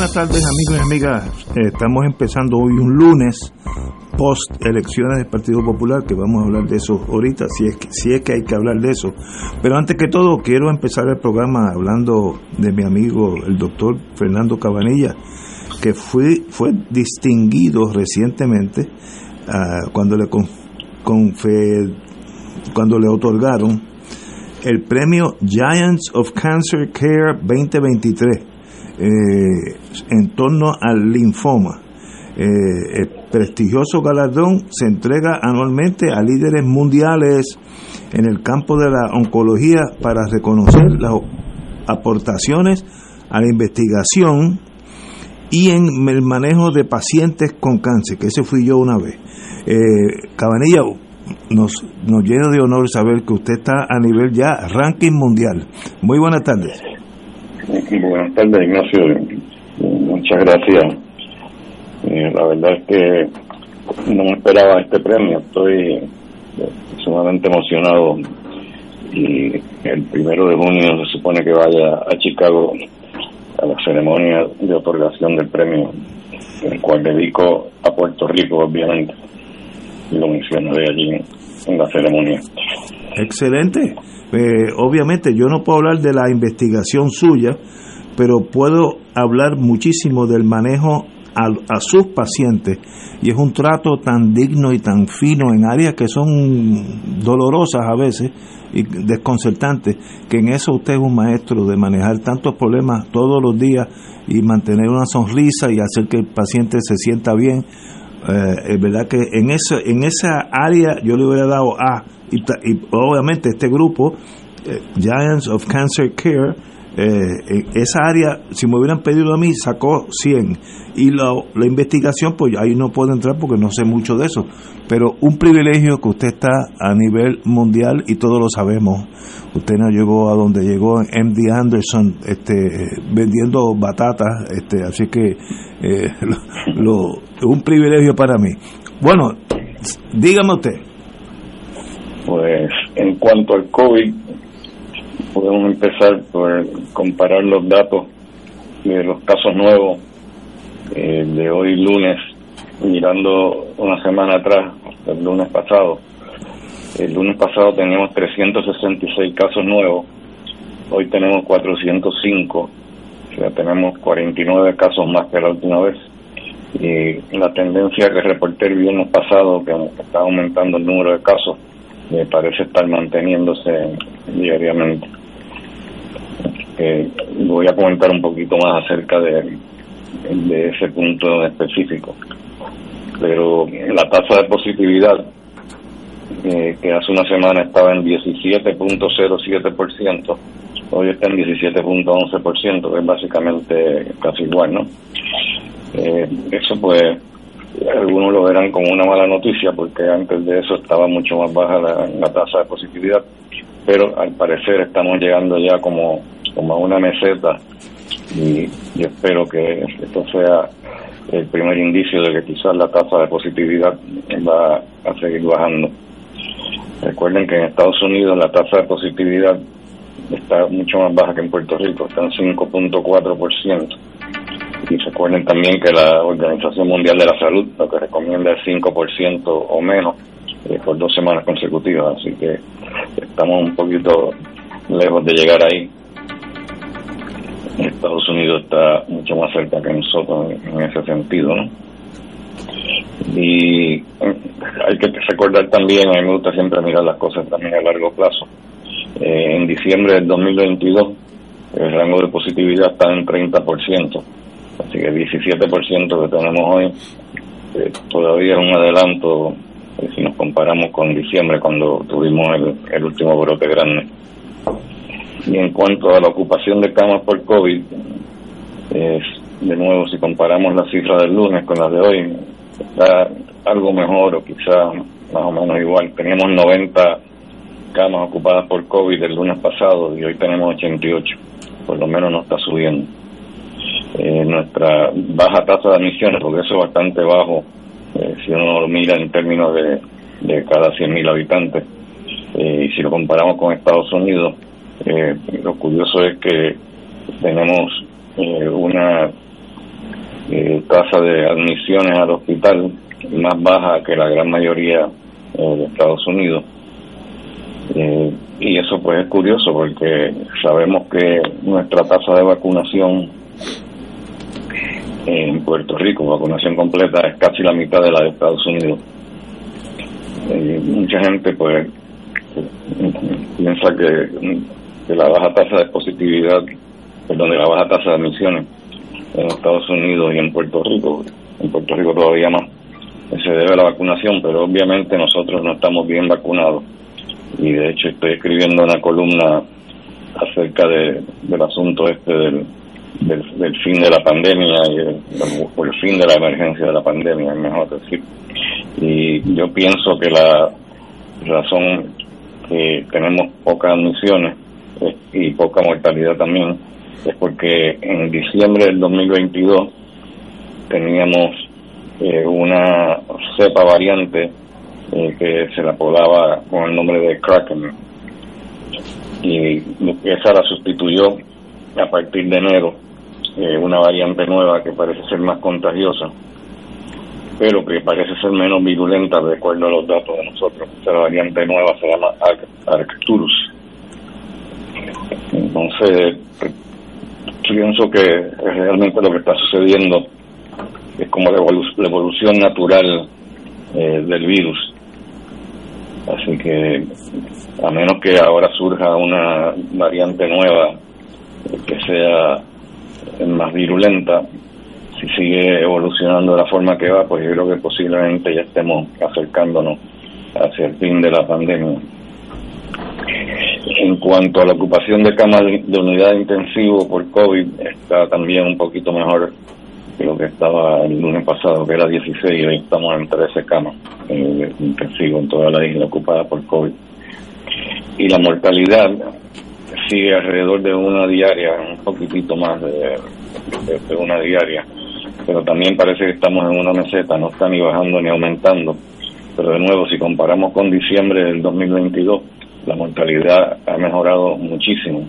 Buenas tardes amigos y amigas. Eh, estamos empezando hoy un lunes post elecciones del Partido Popular, que vamos a hablar de eso ahorita, si es, que, si es que hay que hablar de eso. Pero antes que todo, quiero empezar el programa hablando de mi amigo, el doctor Fernando Cabanilla, que fue, fue distinguido recientemente uh, cuando, le con, cuando le otorgaron el premio Giants of Cancer Care 2023 eh, en torno al linfoma. Eh, el prestigioso galardón se entrega anualmente a líderes mundiales en el campo de la oncología para reconocer las aportaciones a la investigación y en el manejo de pacientes con cáncer, que ese fui yo una vez. Eh, Cabanilla, nos, nos llena de honor saber que usted está a nivel ya ranking mundial. Muy buenas tardes. Buenas tardes, Ignacio. Muchas gracias. Eh, la verdad es que no me esperaba este premio. Estoy sumamente emocionado. Y el primero de junio se supone que vaya a Chicago a la ceremonia de otorgación del premio, el cual dedico a Puerto Rico, obviamente. Lo mencionaré allí en la ceremonia. Excelente. Eh, obviamente yo no puedo hablar de la investigación suya, pero puedo hablar muchísimo del manejo a, sus pacientes y es un trato tan digno y tan fino en áreas que son dolorosas a veces y desconcertantes, que en eso usted es un maestro de manejar tantos problemas todos los días y mantener una sonrisa y hacer que el paciente se sienta bien. Eh, es verdad que en, eso, en esa área yo le hubiera dado A y, obviamente este grupo, eh, Giants of Cancer Care, eh, esa área, si me hubieran pedido a mí, sacó 100. Y la, la investigación, pues ahí no puedo entrar porque no sé mucho de eso. Pero un privilegio que usted está a nivel mundial y todos lo sabemos. Usted no llegó a donde llegó MD Anderson este, vendiendo batatas. Este, así que eh, lo, un privilegio para mí. Bueno, dígame usted. Pues en cuanto al COVID, podemos empezar por comparar los datos de los casos nuevos eh, de hoy lunes, mirando una semana atrás, el lunes pasado. El lunes pasado teníamos 366 casos nuevos, hoy tenemos 405, o sea, tenemos 49 casos más que la última vez. Y la tendencia que reporté el viernes pasado, que está aumentando el número de casos, me parece estar manteniéndose diariamente. Eh, voy a comentar un poquito más acerca de, ese punto específico. Pero la tasa de positividad, eh, que hace una semana estaba en 17.07%, hoy está en 17.11%, que es básicamente casi igual, ¿no? Eh, eso pues algunos lo verán como una mala noticia porque antes de eso estaba mucho más baja la, tasa de positividad, pero al parecer estamos llegando ya como, como a una meseta y yo espero que esto sea el primer indicio de que quizás la tasa de positividad va a seguir bajando. Recuerden que en Estados Unidos la tasa de positividad está mucho más baja que en Puerto Rico, está en 5.4%. Y recuerden también que la Organización Mundial de la Salud lo que recomienda es 5% o menos eh, por dos semanas consecutivas, así que estamos un poquito lejos de llegar ahí. Estados Unidos está mucho más cerca que nosotros en, ese sentido, ¿no? Y eh, hay que recordar también, a mí me gusta siempre mirar las cosas también a largo plazo. Eh, en diciembre del 2022, el rango de positividad está en 30%, así que el 17% que tenemos hoy eh, todavía es un adelanto si nos comparamos con diciembre cuando tuvimos el, último brote grande. Y en cuanto a la ocupación de camas por COVID, es, de nuevo, si comparamos las cifras del lunes con las de hoy, está algo mejor o quizá más o menos igual. Teníamos 90 camas ocupadas por COVID el lunes pasado y hoy tenemos 88. Por lo menos no está subiendo. Eh, nuestra baja tasa de admisiones, porque eso es bastante bajo eh, si uno lo mira en términos de, de cada 100.000 habitantes. Eh, y si lo comparamos con Estados Unidos, lo curioso es que tenemos una tasa de admisiones al hospital más baja que la gran mayoría de Estados Unidos. y eso pues es curioso porque sabemos que nuestra tasa de vacunación en Puerto Rico, vacunación completa, es casi la mitad de la de Estados Unidos. Eh, mucha gente pues piensa que, la baja tasa de positividad, perdón, de la baja tasa de admisiones en Estados Unidos y en Puerto Rico, en Puerto Rico todavía más, se debe a la vacunación, pero obviamente nosotros no estamos bien vacunados. Y de hecho estoy escribiendo una columna acerca de, del asunto este del, del, fin de la pandemia y el, el fin de la emergencia de la pandemia, es mejor decir. Y yo pienso que la razón que tenemos pocas admisiones y poca mortalidad también es porque en diciembre del 2022 teníamos eh, una cepa variante eh, que se la apodaba con el nombre de Kraken y esa la sustituyó a partir de enero eh, una variante nueva que parece ser más contagiosa, pero que parece ser menos virulenta de acuerdo a los datos de nosotros. Esa variante nueva se llama Arcturus. Entonces, pienso que realmente lo que está sucediendo es como la, evolución natural eh, del virus. Así que, a menos que ahora surja una variante nueva que sea más virulenta, si sigue evolucionando de la forma que va, pues yo creo que posiblemente ya estemos acercándonos hacia el fin de la pandemia. En cuanto a la ocupación de camas de unidad intensivo por COVID, está también un poquito mejor que lo que estaba el lunes pasado, que era 16, y hoy estamos en 13 camas eh, intensivos en toda la isla ocupada por COVID. Y la mortalidad sigue alrededor de una diaria, un poquitito más de, una diaria, pero también parece que estamos en una meseta, no está ni bajando ni aumentando. Pero de nuevo, si comparamos con diciembre del 2022, la mortalidad ha mejorado muchísimo,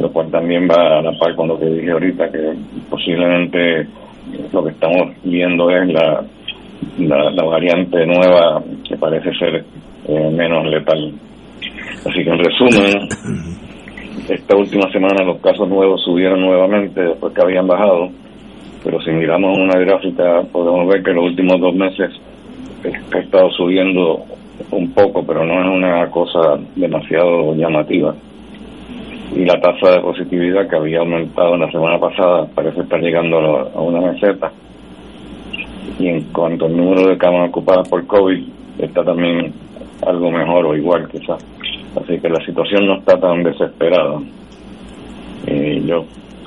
lo cual también va a la par con lo que dije ahorita, que posiblemente lo que estamos viendo es la, la, variante nueva que parece ser eh, menos letal. Así que en resumen, esta última semana los casos nuevos subieron nuevamente después que habían bajado, pero si miramos una gráfica podemos ver que los últimos dos meses ha estado subiendo un poco, pero no es una cosa demasiado llamativa. Y la tasa de positividad que había aumentado en la semana pasada parece estar llegando a una meseta. Y en cuanto al número de camas ocupadas por COVID, está también algo mejor o igual quizás. Así que la situación no está tan desesperada. Y yo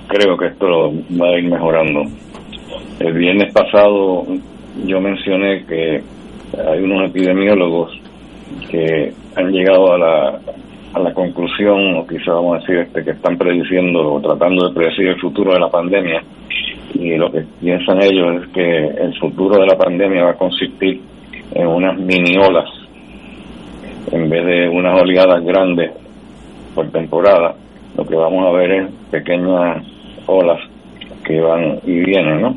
creo que esto va a ir mejorando. El viernes pasado yo mencioné que hay unos epidemiólogos que han llegado a la, a la conclusión, o quizá vamos a decir, este, que están prediciendo o tratando de predecir el futuro de la pandemia. Y lo que piensan ellos es que el futuro de la pandemia va a consistir en unas mini olas en vez de unas oleadas grandes por temporada, lo que vamos a ver es pequeñas olas que van y vienen, ¿no?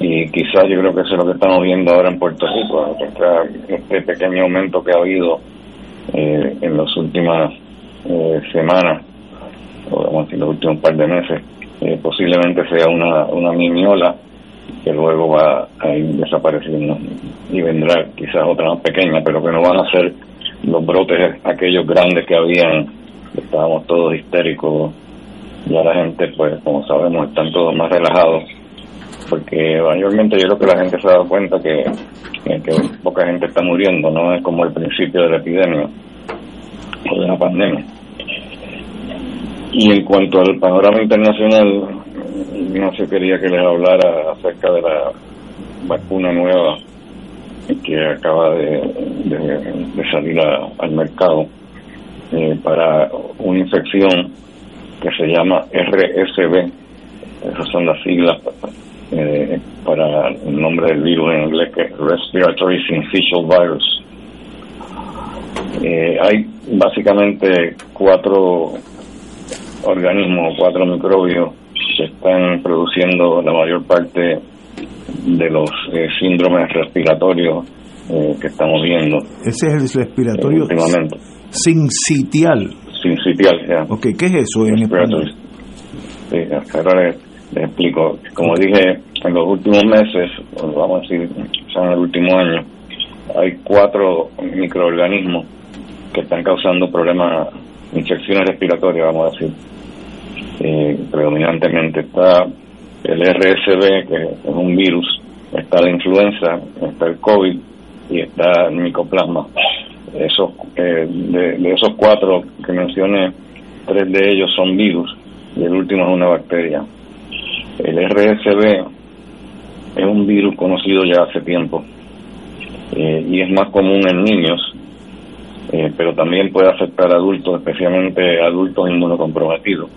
Y quizás yo creo que eso es lo que estamos viendo ahora en Puerto Rico, este pequeño aumento que ha habido eh, en las últimas eh, semanas, o vamos a decir los últimos par de meses, eh, posiblemente sea una, una mini ola que luego va a ir desapareciendo y vendrá quizás otra más pequeña, pero que no van a ser los brotes aquellos grandes que habían, estábamos todos histéricos, ya la gente, pues como sabemos, están todos más relajados, porque mayormente yo creo que la gente se ha dado cuenta que, que poca gente está muriendo, no es como el principio de la epidemia o de la pandemia. Y en cuanto al panorama internacional, no se quería que les hablara acerca de la vacuna nueva que acaba de, de, salir al mercado eh, para una infección que se llama RSV. Esas son las siglas eh, para el nombre del virus en inglés, que es Respiratory Syncytial Virus. Eh, hay básicamente cuatro organismos, cuatro microbios que están produciendo la mayor parte de los eh, síndromes respiratorios eh, que estamos viendo. Ese es el respiratorio últimamente. sincitial. Sincitial, ya. Ok, ¿qué es eso en español? Sí, ahora les, explico. Como dije, en los últimos meses, vamos a decir, en el último año, hay cuatro microorganismos que están causando problemas, infecciones respiratorias, vamos a decir. Eh, predominantemente está el RSV, que es un virus, está la influenza, está el COVID y está el micoplasma. Esos, eh, de, esos cuatro que mencioné, tres de ellos son virus y el último es una bacteria. El RSV es un virus conocido ya hace tiempo eh, y es más común en niños, eh, pero también puede afectar a adultos, especialmente adultos inmunocomprometidos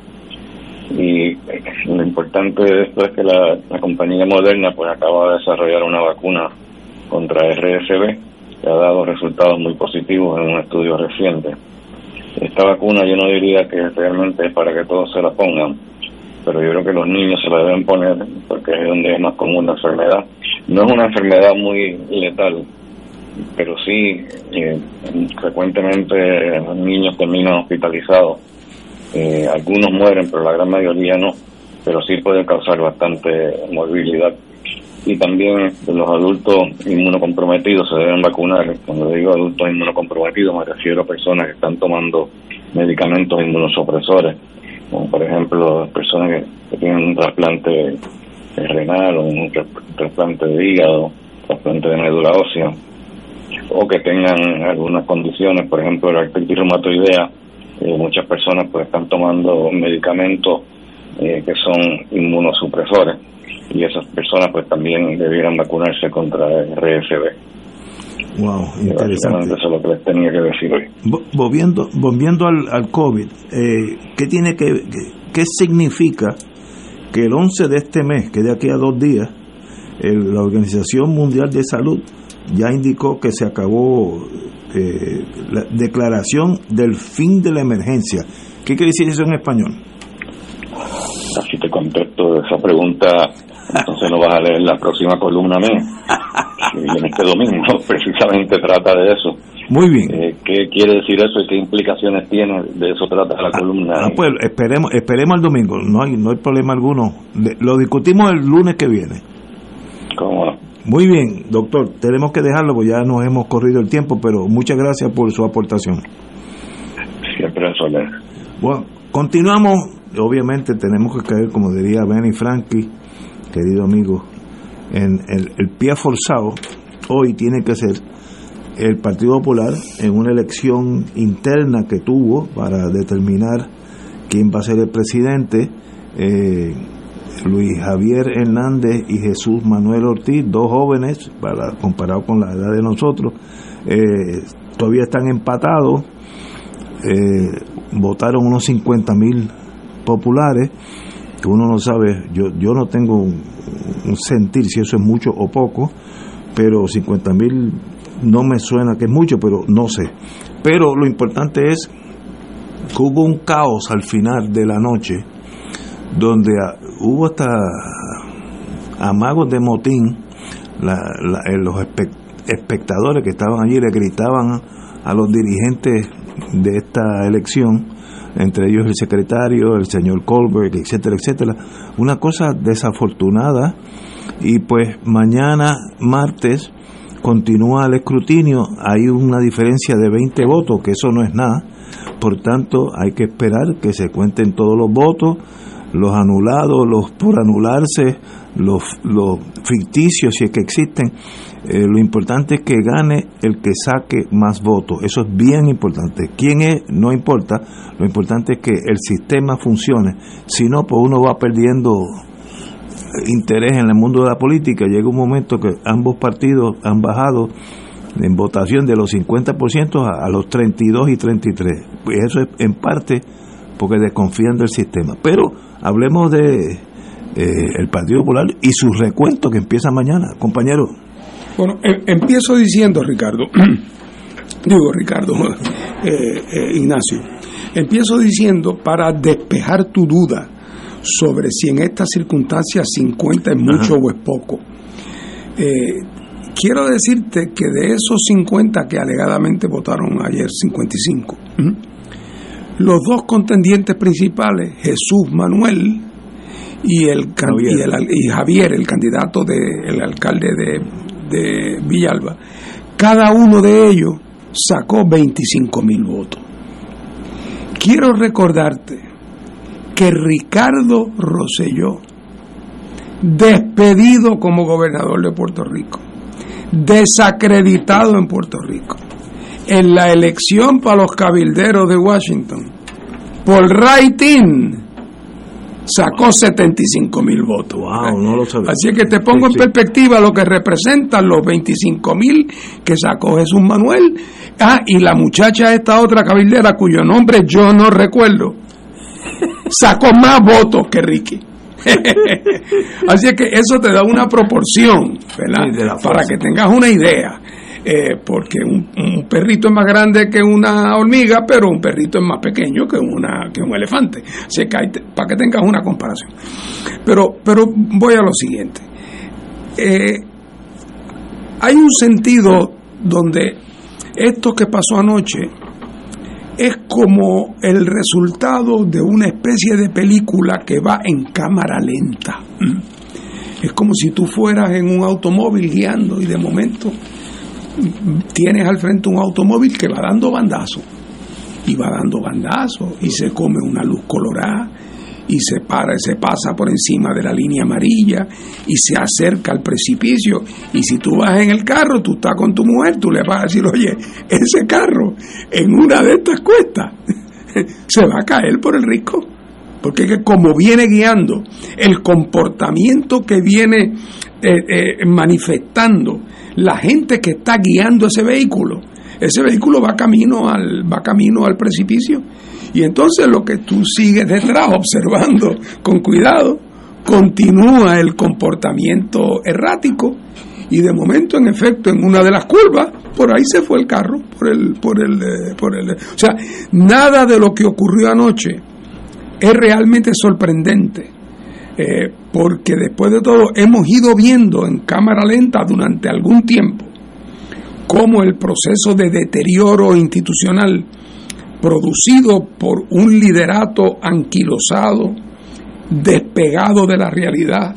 y lo importante de esto es que la, compañía Moderna pues acaba de desarrollar una vacuna contra RSV que ha dado resultados muy positivos en un estudio reciente. Esta vacuna yo no diría que realmente es para que todos se la pongan, pero yo creo que los niños se la deben poner porque es donde es más común la enfermedad. No es una enfermedad muy letal, pero sí eh, frecuentemente los niños terminan hospitalizados eh, algunos mueren, pero la gran mayoría no, pero sí pueden causar bastante morbilidad. Y también los adultos inmunocomprometidos se deben vacunar. Cuando digo adultos inmunocomprometidos me refiero a personas que están tomando medicamentos inmunosupresores, como por ejemplo personas que, tienen un trasplante renal o un trasplante de hígado, trasplante de médula ósea, o que tengan algunas condiciones, por ejemplo la artritis reumatoidea, eh, muchas personas pues están tomando medicamentos eh, que son inmunosupresores y esas personas pues también debieran vacunarse contra el RSV. Wow, interesante. Eso es lo que les tenía que decir hoy. Volviendo, volviendo al, al COVID, eh, ¿qué tiene que, qué, significa que el 11 de este mes, que de aquí a dos días, la Organización Mundial de Salud ya indicó que se acabó eh, la declaración del fin de la emergencia. ¿Qué quiere decir eso en español? Así te contesto esa pregunta, entonces no vas a leer la próxima columna mía. en este domingo precisamente trata de eso. Muy bien. Eh, ¿Qué quiere decir eso y qué implicaciones tiene? De eso trata la ah, columna. Ah, pues esperemos, esperemos el domingo, no hay, no hay problema alguno. Lo discutimos el lunes que viene. ¿Cómo muy bien, doctor, tenemos que dejarlo porque ya nos hemos corrido el tiempo, pero muchas gracias por su aportación. Siempre soler. Bueno, continuamos. Obviamente tenemos que caer, como diría Benny Frankie, querido amigo, en el, el pie forzado. Hoy tiene que ser el Partido Popular en una elección interna que tuvo para determinar quién va a ser el presidente. Eh, Luis Javier Hernández y Jesús Manuel Ortiz, dos jóvenes, para, comparado con la edad de nosotros, eh, todavía están empatados, eh, votaron unos 50 mil populares, que uno no sabe, yo, yo no tengo un, sentir si eso es mucho o poco, pero 50 mil no me suena que es mucho, pero no sé. Pero lo importante es que hubo un caos al final de la noche, donde hubo hasta amagos de motín, eh, los espectadores que estaban allí le gritaban a los dirigentes de esta elección, entre ellos el secretario, el señor Colbert, etcétera, etcétera. Una cosa desafortunada. Y pues mañana martes continúa el escrutinio, hay una diferencia de 20 votos, que eso no es nada, por tanto hay que esperar que se cuenten todos los votos, los anulados, los por anularse, los, ficticios, si es que existen. Eh, lo importante es que gane el que saque más votos. Eso es bien importante. ¿Quién es? No importa. Lo importante es que el sistema funcione. Si no, pues uno va perdiendo interés en el mundo de la política. Llega un momento que ambos partidos han bajado en votación de los 50% a, a los 32 y 33. Pues eso es en parte porque desconfían del sistema. Pero hablemos de eh, el Partido Popular y su recuento que empieza mañana, compañero. Bueno, em, empiezo diciendo, Ricardo, digo Ricardo, eh, eh, Ignacio, empiezo diciendo para despejar tu duda sobre si en estas circunstancias 50 es mucho o es poco. quiero decirte que de esos 50 que alegadamente votaron ayer, 55, los dos contendientes principales, Jesús Manuel y, el, Javier. Y, Javier, el candidato del alcalde de, de Villalba, cada uno de ellos sacó 25 mil votos. Quiero recordarte que Ricardo Rosselló, despedido como gobernador de Puerto Rico, desacreditado en Puerto Rico, en la elección para los cabilderos de Washington, por writing, sacó 75 mil votos. Así que te pongo en perspectiva lo que representan los 25 mil que sacó Jesús Manuel. Ah, y la muchacha esta otra cabildera cuyo nombre yo no recuerdo, sacó más votos que Ricky. Así que eso te da una proporción, ¿verdad? Para que tengas una idea. Eh, porque un, perrito es más grande que una hormiga, pero un perrito es más pequeño que, una, que un elefante. Para que tengas una comparación. Pero, pero voy a lo siguiente. Eh, hay un sentido donde esto que pasó anoche es como el resultado de una especie de película que va en cámara lenta. Es como si tú fueras en un automóvil guiando y de momento tienes al frente un automóvil que va dando bandazos y va dando bandazos y se come una luz colorada y se para y se pasa por encima de la línea amarilla y se acerca al precipicio y si tú vas en el carro, tú estás con tu mujer, tú le vas a decir, oye, ese carro en una de estas cuestas se va a caer por el risco porque como viene guiando el comportamiento que viene eh, eh, manifestando la gente que está guiando ese vehículo, ese vehículo va camino al, va camino al precipicio. Y entonces lo que tú sigues detrás observando con cuidado, continúa el comportamiento errático. Y de momento en efecto en una de las curvas por ahí se fue el carro por el por el eh, por el o sea nada de lo que ocurrió anoche es realmente sorprendente. Eh, porque después de todo hemos ido viendo en cámara lenta durante algún tiempo cómo el proceso de deterioro institucional producido por un liderato anquilosado, despegado de la realidad,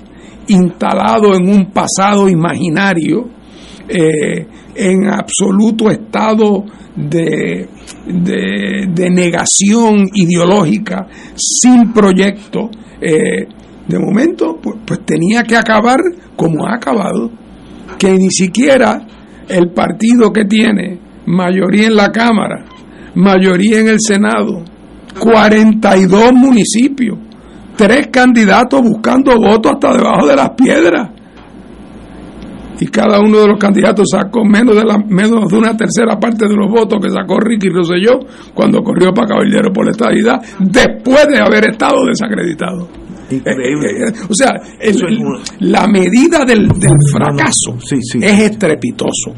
instalado en un pasado imaginario, eh, en absoluto estado de, de, negación ideológica, sin proyecto, eh, de momento, pues, tenía que acabar como ha acabado, que ni siquiera el partido que tiene mayoría en la Cámara, mayoría en el Senado, 42 municipios, tres candidatos buscando votos hasta debajo de las piedras. Y cada uno de los candidatos sacó menos de, la, menos de una tercera parte de los votos que sacó Ricky Rosselló cuando corrió para Caballero por la estadidad, después de haber estado desacreditado. Increíble. O sea, la medida del, fracaso es estrepitoso.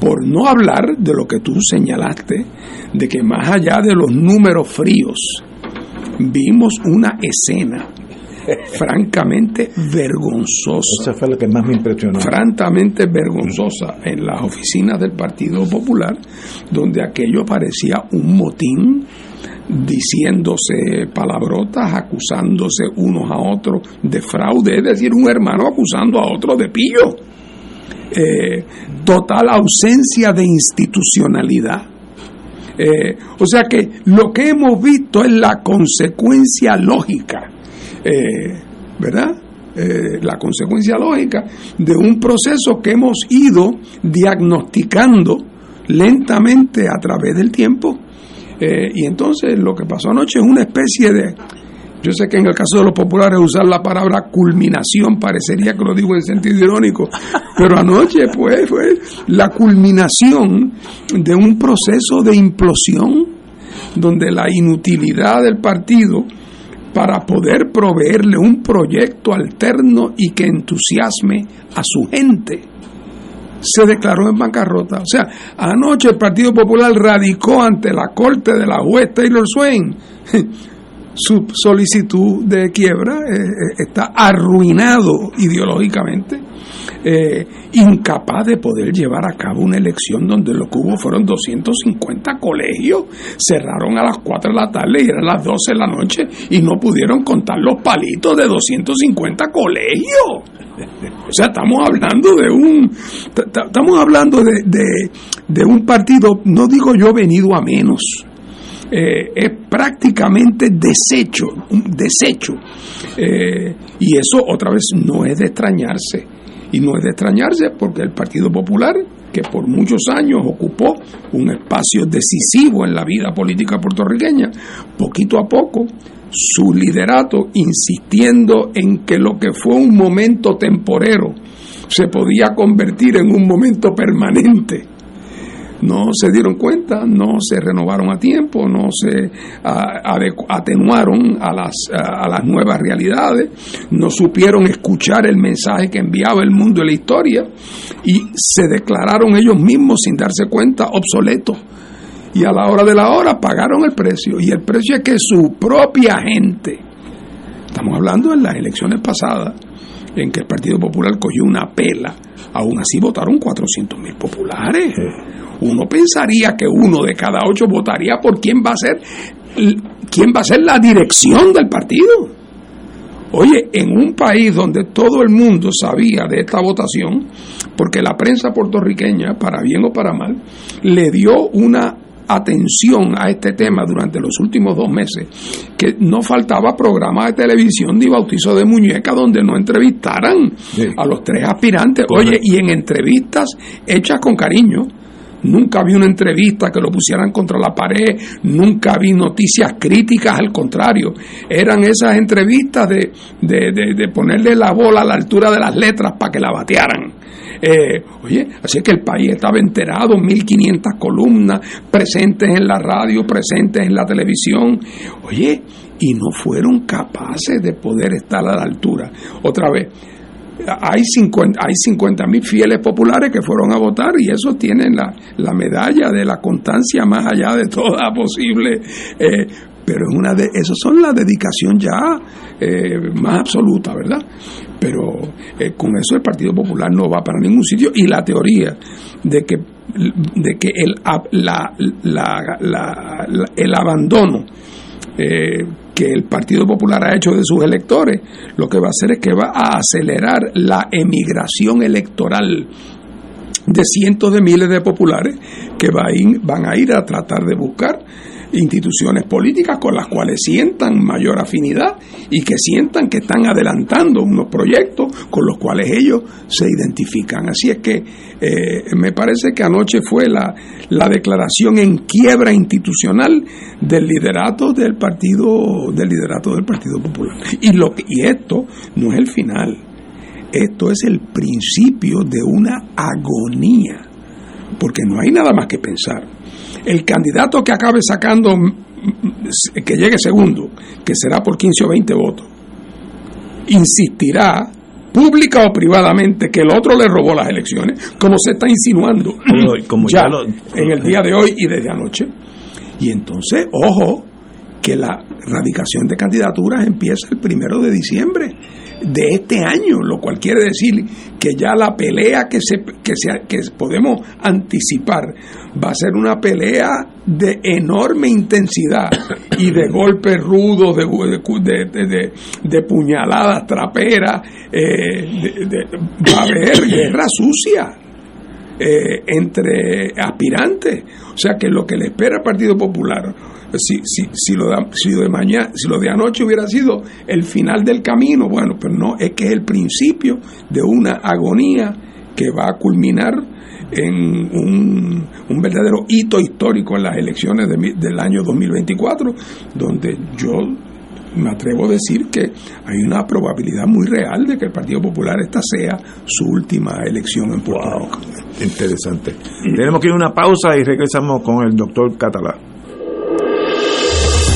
Por no hablar de lo que tú señalaste, de que más allá de los números fríos, vimos una escena francamente vergonzosa. Esa fue la que más me impresionó. Francamente vergonzosa en las oficinas del Partido Popular, donde aquello parecía un motín diciéndose palabrotas, acusándose unos a otros de fraude, es decir, un hermano acusando a otro de pillo. Eh, total ausencia de institucionalidad. Eh, o sea que lo que hemos visto es la consecuencia lógica, eh, ¿verdad? la consecuencia lógica de un proceso que hemos ido diagnosticando lentamente a través del tiempo eh, y entonces lo que pasó anoche es una especie de, yo sé que en el caso de los populares usar la palabra culminación parecería que lo digo en sentido irónico, pero anoche pues fue la culminación de un proceso de implosión donde la inutilidad del partido para poder proveerle un proyecto alterno y que entusiasme a su gente se declaró en bancarrota. O sea, anoche el Partido Popular radicó ante la corte de la juez Taylor Swain su solicitud de quiebra, eh, eh, está arruinado ideológicamente, eh, incapaz de poder llevar a cabo una elección donde lo que hubo fueron 250 colegios, cerraron a las 4 de la tarde y eran las 12 de la noche y no pudieron contar los palitos de 250 colegios. O sea, estamos hablando de un estamos hablando de, de, un partido, no digo yo venido a menos, eh, es prácticamente desecho, desecho. Eh, y eso otra vez no es de extrañarse. Y no es de extrañarse porque el Partido Popular, que por muchos años ocupó un espacio decisivo en la vida política puertorriqueña, poquito a poco su liderato insistiendo en que lo que fue un momento temporero se podía convertir en un momento permanente. No se dieron cuenta, no se renovaron a tiempo, no se atenuaron a las, a las nuevas realidades, no supieron escuchar el mensaje que enviaba el mundo de la historia y se declararon ellos mismos sin darse cuenta obsoletos y a la hora de la hora pagaron el precio. Y el precio es que su propia gente, estamos hablando en las elecciones pasadas, en que el Partido Popular cogió una pela, aún así votaron 400 mil populares. Uno pensaría que uno de cada ocho votaría por quién va a ser, quién va a ser la dirección del partido. Oye, en un país donde todo el mundo sabía de esta votación, porque la prensa puertorriqueña, para bien o para mal, le dio una atención a este tema durante los últimos dos meses, que no faltaba programa de televisión ni bautizo de muñeca donde no entrevistaran a los tres aspirantes. Oye, y en entrevistas hechas con cariño. Nunca vi una entrevista que lo pusieran contra la pared, nunca vi noticias críticas, al contrario, eran esas entrevistas de, de, de ponerle la bola a la altura de las letras para que la batearan. Eh, oye, así que el país estaba enterado, 1.500 columnas presentes en la radio, presentes en la televisión. Oye, y no fueron capaces de poder estar a la altura. Otra vez, hay 50 hay 50 mil fieles populares que fueron a votar y esos tienen la, la medalla de la constancia más allá de toda posible eh, pero es una de eso son la dedicación ya eh, más absoluta verdad pero eh, con eso el Partido Popular no va para ningún sitio y la teoría de que de que el la, la, el abandono eh, que el Partido Popular ha hecho de sus electores, lo que va a hacer es que va a acelerar la emigración electoral de cientos de miles de populares que van a ir a tratar de buscar instituciones políticas con las cuales sientan mayor afinidad y que sientan que están adelantando unos proyectos con los cuales ellos se identifican. Así es que eh, me parece que anoche fue la, la declaración en quiebra institucional del liderato del partido del liderato del Partido Popular. Y lo y esto no es el final. Esto es el principio de una agonía, porque no hay nada más que pensar el candidato que acabe sacando, que llegue segundo, que será por 15 o 20 votos, insistirá pública o privadamente que el otro le robó las elecciones, como se está insinuando como ya, en el día de hoy y desde anoche. Y entonces, ojo, que la radicación de candidaturas empieza el primero de diciembre de este año, lo cual quiere decir que ya la pelea que, se, que, se, que podemos anticipar va a ser una pelea de enorme intensidad y de golpes rudos, de, de, de, puñaladas traperas, eh, va a haber guerra sucia. Eh, entre aspirantes. O sea que lo que le espera al Partido Popular si, si, si, lo de, si, de mañana, si lo de anoche hubiera sido el final del camino, bueno, pero no, es que es el principio de una agonía que va a culminar en un, un verdadero hito histórico en las elecciones del año 2024, donde yo me atrevo a decir que hay una probabilidad muy real de que el Partido Popular esta sea su última elección en Puerto Rico. Interesante. Tenemos que ir a una pausa y regresamos con el doctor Catalá.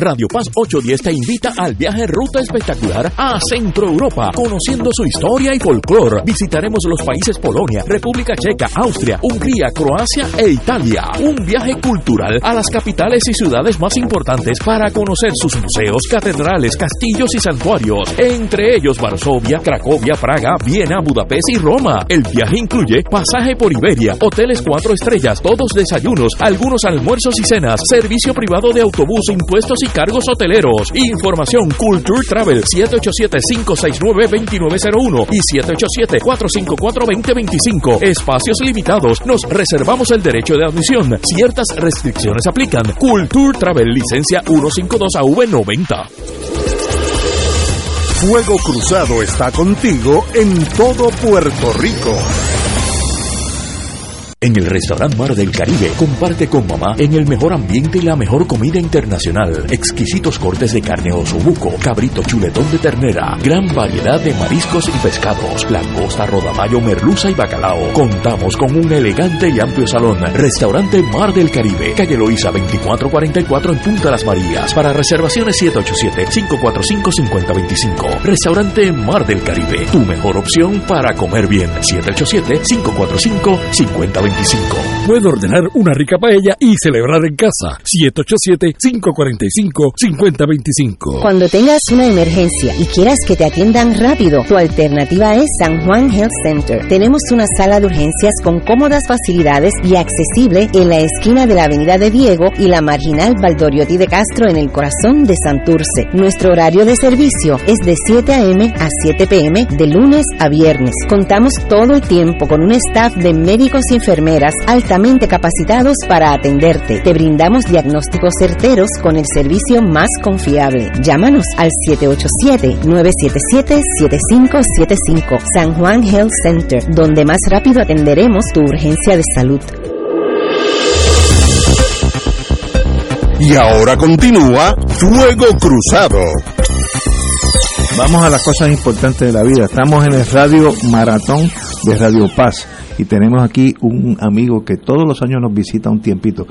Radio Paz 810 te invita al viaje ruta espectacular a Centro Europa, conociendo su historia y folclore. Visitaremos los países Polonia, República Checa, Austria, Hungría, Croacia e Italia. Un viaje cultural a las capitales y ciudades más importantes para conocer sus museos, catedrales, castillos y santuarios, entre ellos Varsovia, Cracovia, Praga, Viena, Budapest y Roma. El viaje incluye pasaje por Iberia, hoteles cuatro estrellas, todos desayunos, algunos almuerzos y cenas, servicio privado de autobús, impuestos y cargos hoteleros. Información Culture Travel 787-569-2901 y 787-454-2025. Espacios limitados. Nos reservamos el derecho de admisión. Ciertas restricciones aplican. Culture Travel licencia 152AV90. Fuego Cruzado está contigo en todo Puerto Rico. En el restaurante Mar del Caribe, comparte con mamá en el mejor ambiente y la mejor comida internacional. Exquisitos cortes de carne osobuco, cabrito chuletón de ternera, gran variedad de mariscos y pescados, langosta, rodamayo, merluza y bacalao. Contamos con un elegante y amplio salón. Restaurante Mar del Caribe, calle Loíza 2444 en Punta Las Marías. Para reservaciones 787-545-5025. Restaurante Mar del Caribe, tu mejor opción para comer bien. 787-545-5025. Puede ordenar una rica paella y celebrar en casa. 787-545-5025. Cuando tengas una emergencia y quieras que te atiendan rápido, tu alternativa es San Juan Health Center. Tenemos una sala de urgencias con cómodas facilidades y accesible en la esquina de la Avenida de Diego y la marginal Valdoriotti de Castro en el corazón de Santurce. Nuestro horario de servicio es de 7 a.m. a 7 p.m. de lunes a viernes. Contamos todo el tiempo con un staff de médicos y enfermeros altamente capacitados para atenderte. Te brindamos diagnósticos certeros con el servicio más confiable. Llámanos al 787-977-7575 San Juan Health Center, donde más rápido atenderemos tu urgencia de salud. Y ahora continúa Fuego Cruzado. Vamos a las cosas importantes de la vida. Estamos en el Radio Maratón de Radio Paz y tenemos aquí un amigo que todos los años nos visita un tiempito.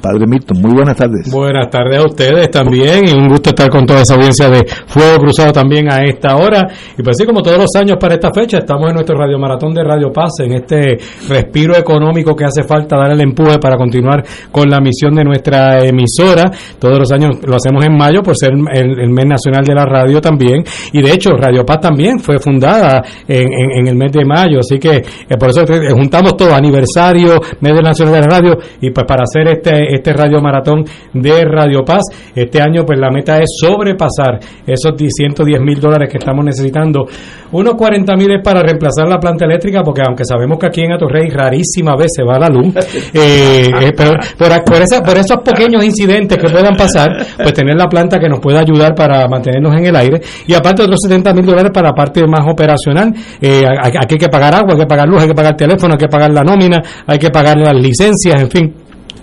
Padre Milton, muy buenas tardes. Buenas tardes a ustedes también y un gusto estar con toda esa audiencia de Fuego Cruzado también a esta hora. Y pues sí, como todos los años para esta fecha, estamos en nuestro Radio Maratón de Radio Paz, en este respiro económico que hace falta dar el empuje para continuar con la misión de nuestra emisora. Todos los años lo hacemos en mayo por ser el, mes nacional de la radio también. Y de hecho, Radio Paz también fue fundada en, el mes de mayo, así que eh, por eso juntamos todo, aniversario, mes nacional de la radio, y pues para hacer este este Radio Maratón de Radio Paz. Este año, pues la meta es sobrepasar esos 110 mil dólares que estamos necesitando. Unos 40 mil es para reemplazar la planta eléctrica, porque aunque sabemos que aquí en Atorrey rarísima vez se va la luz, eh, eh, pero por, por esos pequeños incidentes que puedan pasar, pues tener la planta que nos pueda ayudar para mantenernos en el aire. Y aparte otros 70 mil dólares para la parte más operacional. Eh, aquí hay que pagar agua, hay que pagar luz, hay que pagar teléfono, hay que pagar la nómina, hay que pagar las licencias, en fin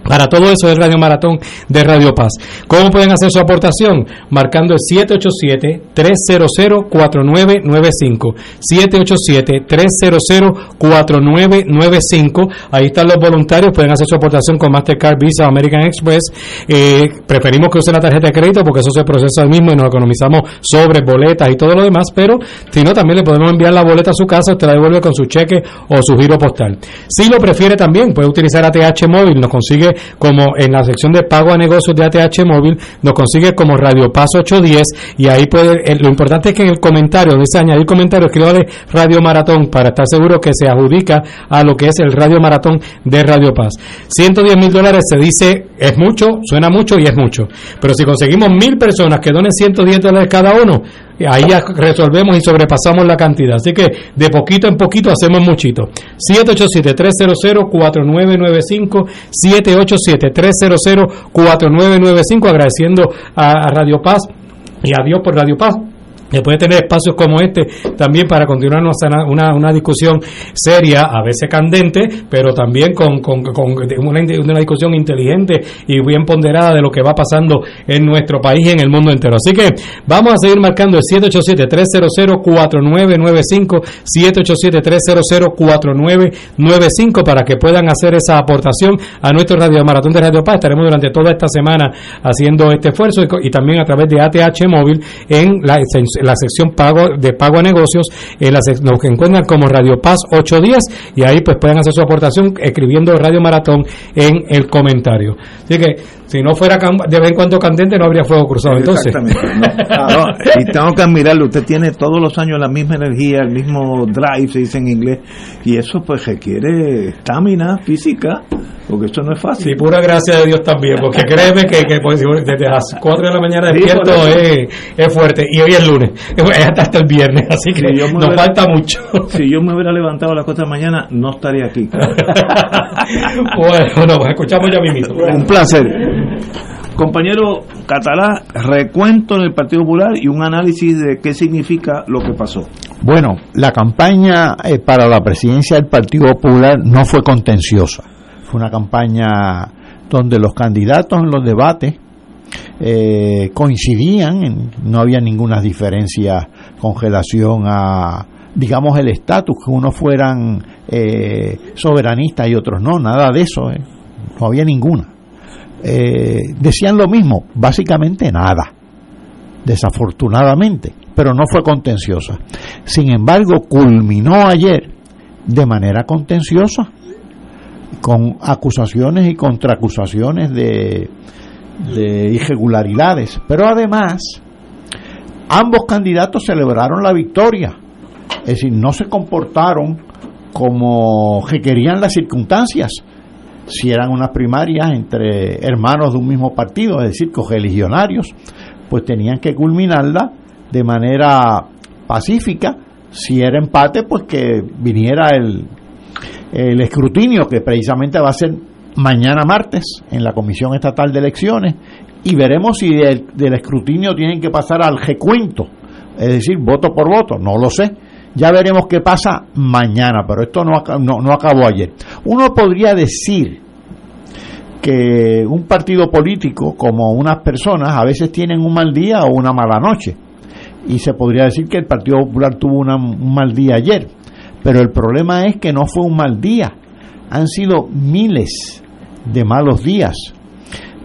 Para todo eso es Radio Maratón de Radio Paz. ¿Cómo pueden hacer su aportación? Marcando el 787-300-4995. 787-300-4995. Ahí están los voluntarios, pueden hacer su aportación con Mastercard, Visa, American Express. Eh, preferimos que usen la tarjeta de crédito porque eso se procesa al mismo y nos economizamos sobre boletas y todo lo demás, pero si no, también le podemos enviar la boleta a su casa, usted la devuelve con su cheque o su giro postal. Si lo prefiere también, puede utilizar ATH móvil, nos consigue como en la sección de pago a negocios de ATH móvil, nos consigue como Radio Paz 810 y ahí puede, eh, lo importante es que en el comentario, dice añadir comentarios, de Radio Maratón para estar seguro que se adjudica a lo que es el Radio Maratón de Radio Paz. 110 mil dólares se dice es mucho, suena mucho y es mucho, pero si conseguimos mil personas que donen 110 dólares cada uno, ahí resolvemos y sobrepasamos la cantidad. Así que de poquito en poquito hacemos muchito. 787-300-4995, 787-300-4995, agradeciendo a Radio Paz y a Dios por Radio Paz se puede tener espacios como este también para continuar una, una, discusión seria, a veces candente, pero también con, con, una, una, discusión inteligente y bien ponderada de lo que va pasando en nuestro país y en el mundo entero. Así que vamos a seguir marcando el 787-300-4995, 787-300-4995 para que puedan hacer esa aportación a nuestro Radio Maratón de Radio Paz. Estaremos durante toda esta semana haciendo este esfuerzo y, y también a través de ATH Móvil en la la sección pago de pago a negocios, en la, nos encuentran como Radio Paz 810 y ahí pues pueden hacer su aportación escribiendo Radio Maratón en el comentario. Así que si no fuera de vez en cuando candente no habría fuego cruzado entonces. y tengo que admirarlo, usted tiene todos los años la misma energía, el mismo drive, se dice en inglés, y eso pues requiere estamina física porque esto no es fácil. Sí, pura gracia de Dios también, porque créeme que, que pues, desde las 4 de la mañana despierto es, es, fuerte, y hoy es lunes, es hasta el viernes, así que nos falta mucho. Si yo me hubiera levantado a las 4 de la mañana, no estaría aquí. bueno, pues escuchamos ya mismo. Un placer. Compañero Catalá, recuento en el Partido Popular y un análisis de qué significa lo que pasó. Bueno, la campaña eh, para la presidencia del Partido Popular no fue contenciosa fue una campaña donde los candidatos en los debates eh, coincidían, no había ninguna diferencia con relación a, digamos, el estatus, que unos fueran eh, soberanistas y otros no, nada de eso, eh, no había ninguna. Decían lo mismo, básicamente nada, desafortunadamente, pero no fue contenciosa. Sin embargo, culminó ayer de manera contenciosa con acusaciones y contraacusaciones de, de irregularidades. Pero además, ambos candidatos celebraron la victoria. Es decir, no se comportaron como requerían las circunstancias. Si eran unas primarias entre hermanos de un mismo partido, es decir, cogeligionarios, pues tenían que culminarla de manera pacífica. Si era empate, pues que viniera el, el escrutinio que precisamente va a ser mañana martes en la Comisión Estatal de Elecciones y veremos si del, escrutinio tienen que pasar al recuento, es decir, voto por voto, no lo sé. Ya veremos qué pasa mañana, pero esto no, no, no acabó ayer. Uno podría decir que un partido político, como unas personas, a veces tienen un mal día o una mala noche. Y se podría decir que el Partido Popular tuvo un mal día ayer. Pero el problema es que no fue un mal día, han sido miles de malos días.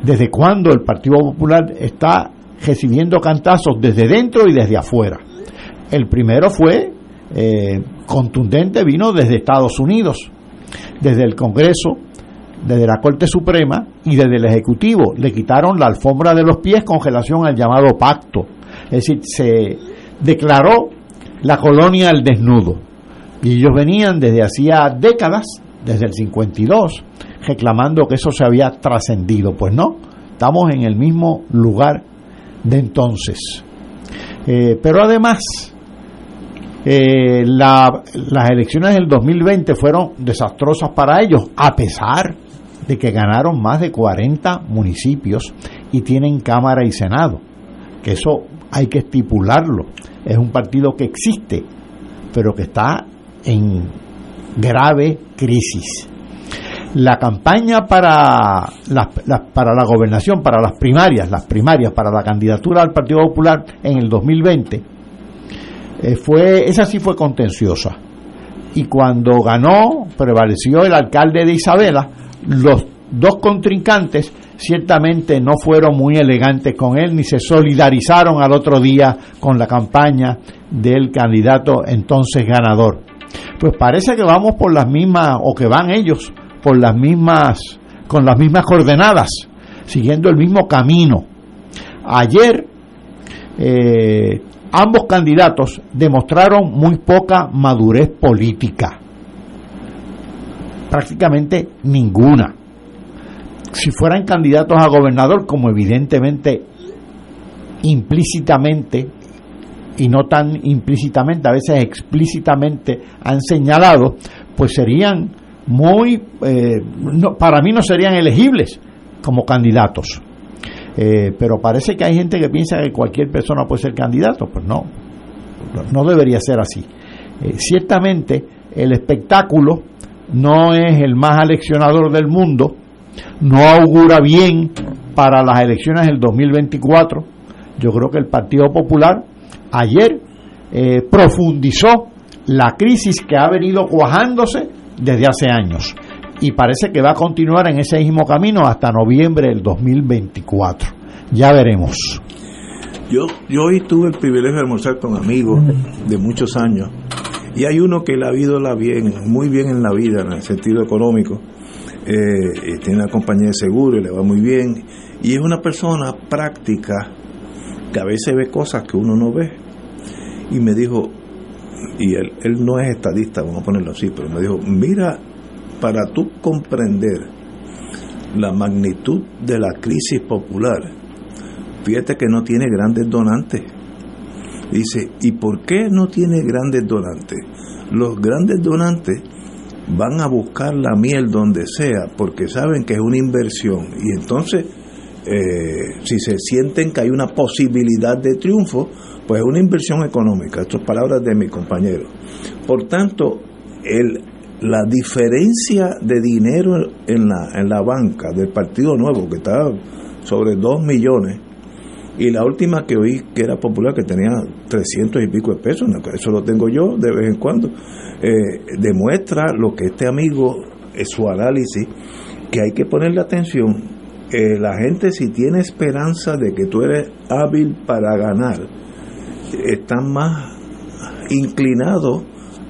¿Desde cuando el Partido Popular está recibiendo cantazos desde dentro y desde afuera? El primero fue eh, contundente, vino desde Estados Unidos, desde el Congreso, desde la Corte Suprema y desde el Ejecutivo. Le quitaron la alfombra de los pies con relación al llamado pacto. Es decir, se declaró la colonia al desnudo. Y ellos venían desde hacía décadas, desde el 52, reclamando que eso se había trascendido. Pues no, estamos en el mismo lugar de entonces. Eh, pero además, eh, las elecciones del 2020 fueron desastrosas para ellos, a pesar de que ganaron más de 40 municipios y tienen Cámara y Senado, que eso hay que estipularlo. Es un partido que existe, pero que está en grave crisis. la campaña para la, para la gobernación, para las primarias, las primarias para la candidatura al Partido Popular en el 2020, eh, fue, esa sí fue contenciosa. Y cuando ganó, prevaleció el alcalde de Isabela, los dos contrincantes ciertamente no fueron muy elegantes con él ni se solidarizaron al otro día con la campaña del candidato entonces ganador. Pues parece que vamos por las mismas, o que van ellos por las mismas, con las mismas coordenadas, siguiendo el mismo camino. Ayer eh, ambos candidatos demostraron muy poca madurez política, prácticamente ninguna. Si fueran candidatos a gobernador, como evidentemente implícitamente y no tan implícitamente, a veces explícitamente han señalado, pues serían muy, eh, para mí no serían elegibles como candidatos. Eh, pero parece que hay gente que piensa que cualquier persona puede ser candidato. Pues no, no debería ser así. Eh, ciertamente el espectáculo no es el más aleccionador del mundo, no augura bien para las elecciones del 2024. Yo creo que el Partido Popular ayer profundizó la crisis que ha venido cuajándose desde hace años y parece que va a continuar en ese mismo camino hasta noviembre del 2024. Ya veremos. Yo, yo hoy tuve el privilegio de almorzar con amigos de muchos años y hay uno que le ha ido la bien, muy bien en la vida, en el sentido económico. Eh, tiene una compañía de seguro y le va muy bien. Y es una persona práctica que a veces ve cosas que uno no ve. Y me dijo, y él, él no es estadista, vamos a ponerlo así, pero me dijo, mira, para tú comprender la magnitud de la crisis popular, fíjate que no tiene grandes donantes. Dice, ¿y por qué no tiene grandes donantes? Los grandes donantes van a buscar la miel donde sea porque saben que es una inversión y entonces eh, si se sienten que hay una posibilidad de triunfo, pues es una inversión económica, estas palabras de mi compañero. Por tanto, el, la diferencia de dinero en la, en la banca del Partido Nuevo, que está sobre 2 millones, y la última que oí que era popular, que tenía 300 y pico de pesos, eso lo tengo yo de vez en cuando, eh, demuestra lo que este amigo, es su análisis, que hay que ponerle atención. Eh, la gente si tiene esperanza de que tú eres hábil para ganar, están más inclinados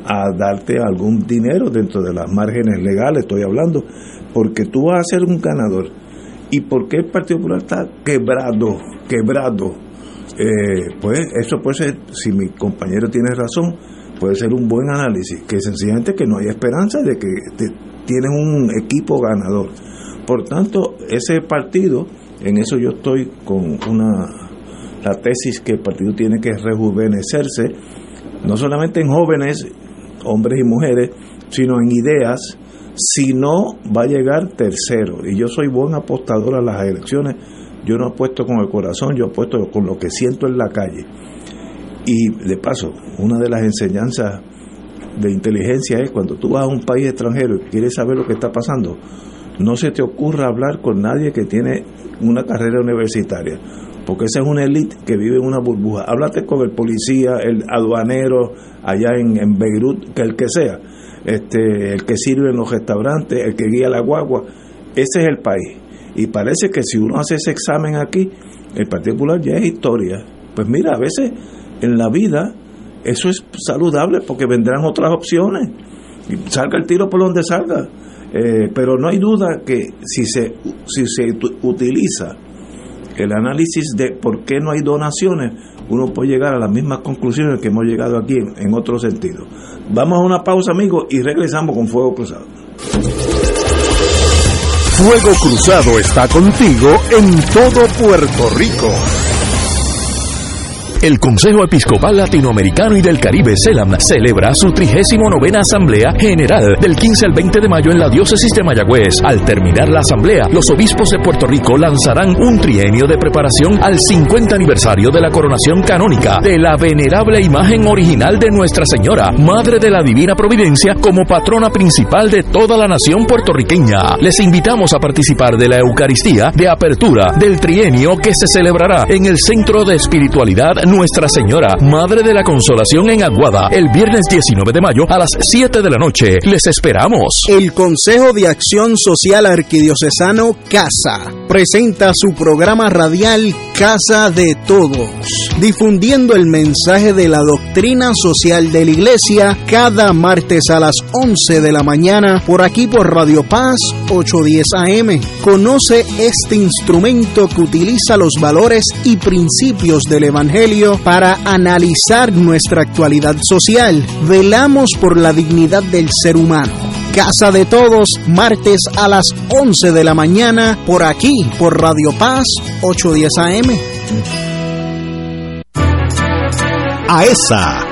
a darte algún dinero dentro de las márgenes legales, estoy hablando, porque tú vas a ser un ganador. ¿Y por qué el Partido Popular está quebrado? Quebrado. Eh, pues eso puede ser, si mi compañero tiene razón, puede ser un buen análisis, que sencillamente que no hay esperanza de que tienen un equipo ganador. Por tanto, ese partido, en eso yo estoy con una la tesis que el partido tiene que rejuvenecerse, no solamente en jóvenes, hombres y mujeres, sino en ideas, si no va a llegar tercero. Y yo soy buen apostador a las elecciones, yo no apuesto con el corazón, yo apuesto con lo que siento en la calle. Y de paso, una de las enseñanzas de inteligencia es cuando tú vas a un país extranjero y quieres saber lo que está pasando, no se te ocurra hablar con nadie que tiene una carrera universitaria porque esa es una élite que vive en una burbuja. Háblate con el policía, el aduanero allá en, Beirut, que el que sea, este, el que sirve en los restaurantes, el que guía la guagua. Ese es el país. Y parece que si uno hace ese examen aquí, el Partido Popular ya es historia. Pues mira, a veces en la vida eso es saludable porque vendrán otras opciones. Y salga el tiro por donde salga. Eh, pero no hay duda que si se, si se utiliza el análisis de por qué no hay donaciones, uno puede llegar a las mismas conclusiones que hemos llegado aquí en, otro sentido. Vamos a una pausa, amigos, y regresamos con Fuego Cruzado. Fuego Cruzado está contigo en todo Puerto Rico. El Consejo Episcopal Latinoamericano y del Caribe, CELAM, celebra su 39 Asamblea General del 15 al 20 de mayo en la diócesis de Mayagüez. Al terminar la asamblea, los obispos de Puerto Rico lanzarán un trienio de preparación al 50 aniversario de la coronación canónica de la venerable imagen original de Nuestra Señora, Madre de la Divina Providencia, como patrona principal de toda la nación puertorriqueña. Les invitamos a participar de la Eucaristía de apertura del trienio que se celebrará en el Centro de Espiritualidad Nuestra Señora, Madre de la Consolación en Aguada, el viernes 19 de mayo a las 7 de la noche. Les esperamos. El Consejo de Acción Social Arquidiocesano CASA presenta su programa radial Casa de Todos, difundiendo el mensaje de la doctrina social de la Iglesia cada martes a las 11 de la mañana por aquí por Radio Paz 810 AM. Conoce este instrumento que utiliza los valores y principios del Evangelio para analizar nuestra actualidad social. Velamos por la dignidad del ser humano. Casa de Todos, martes a las 11 de la mañana, por aquí, por Radio Paz 810 AM. AESA,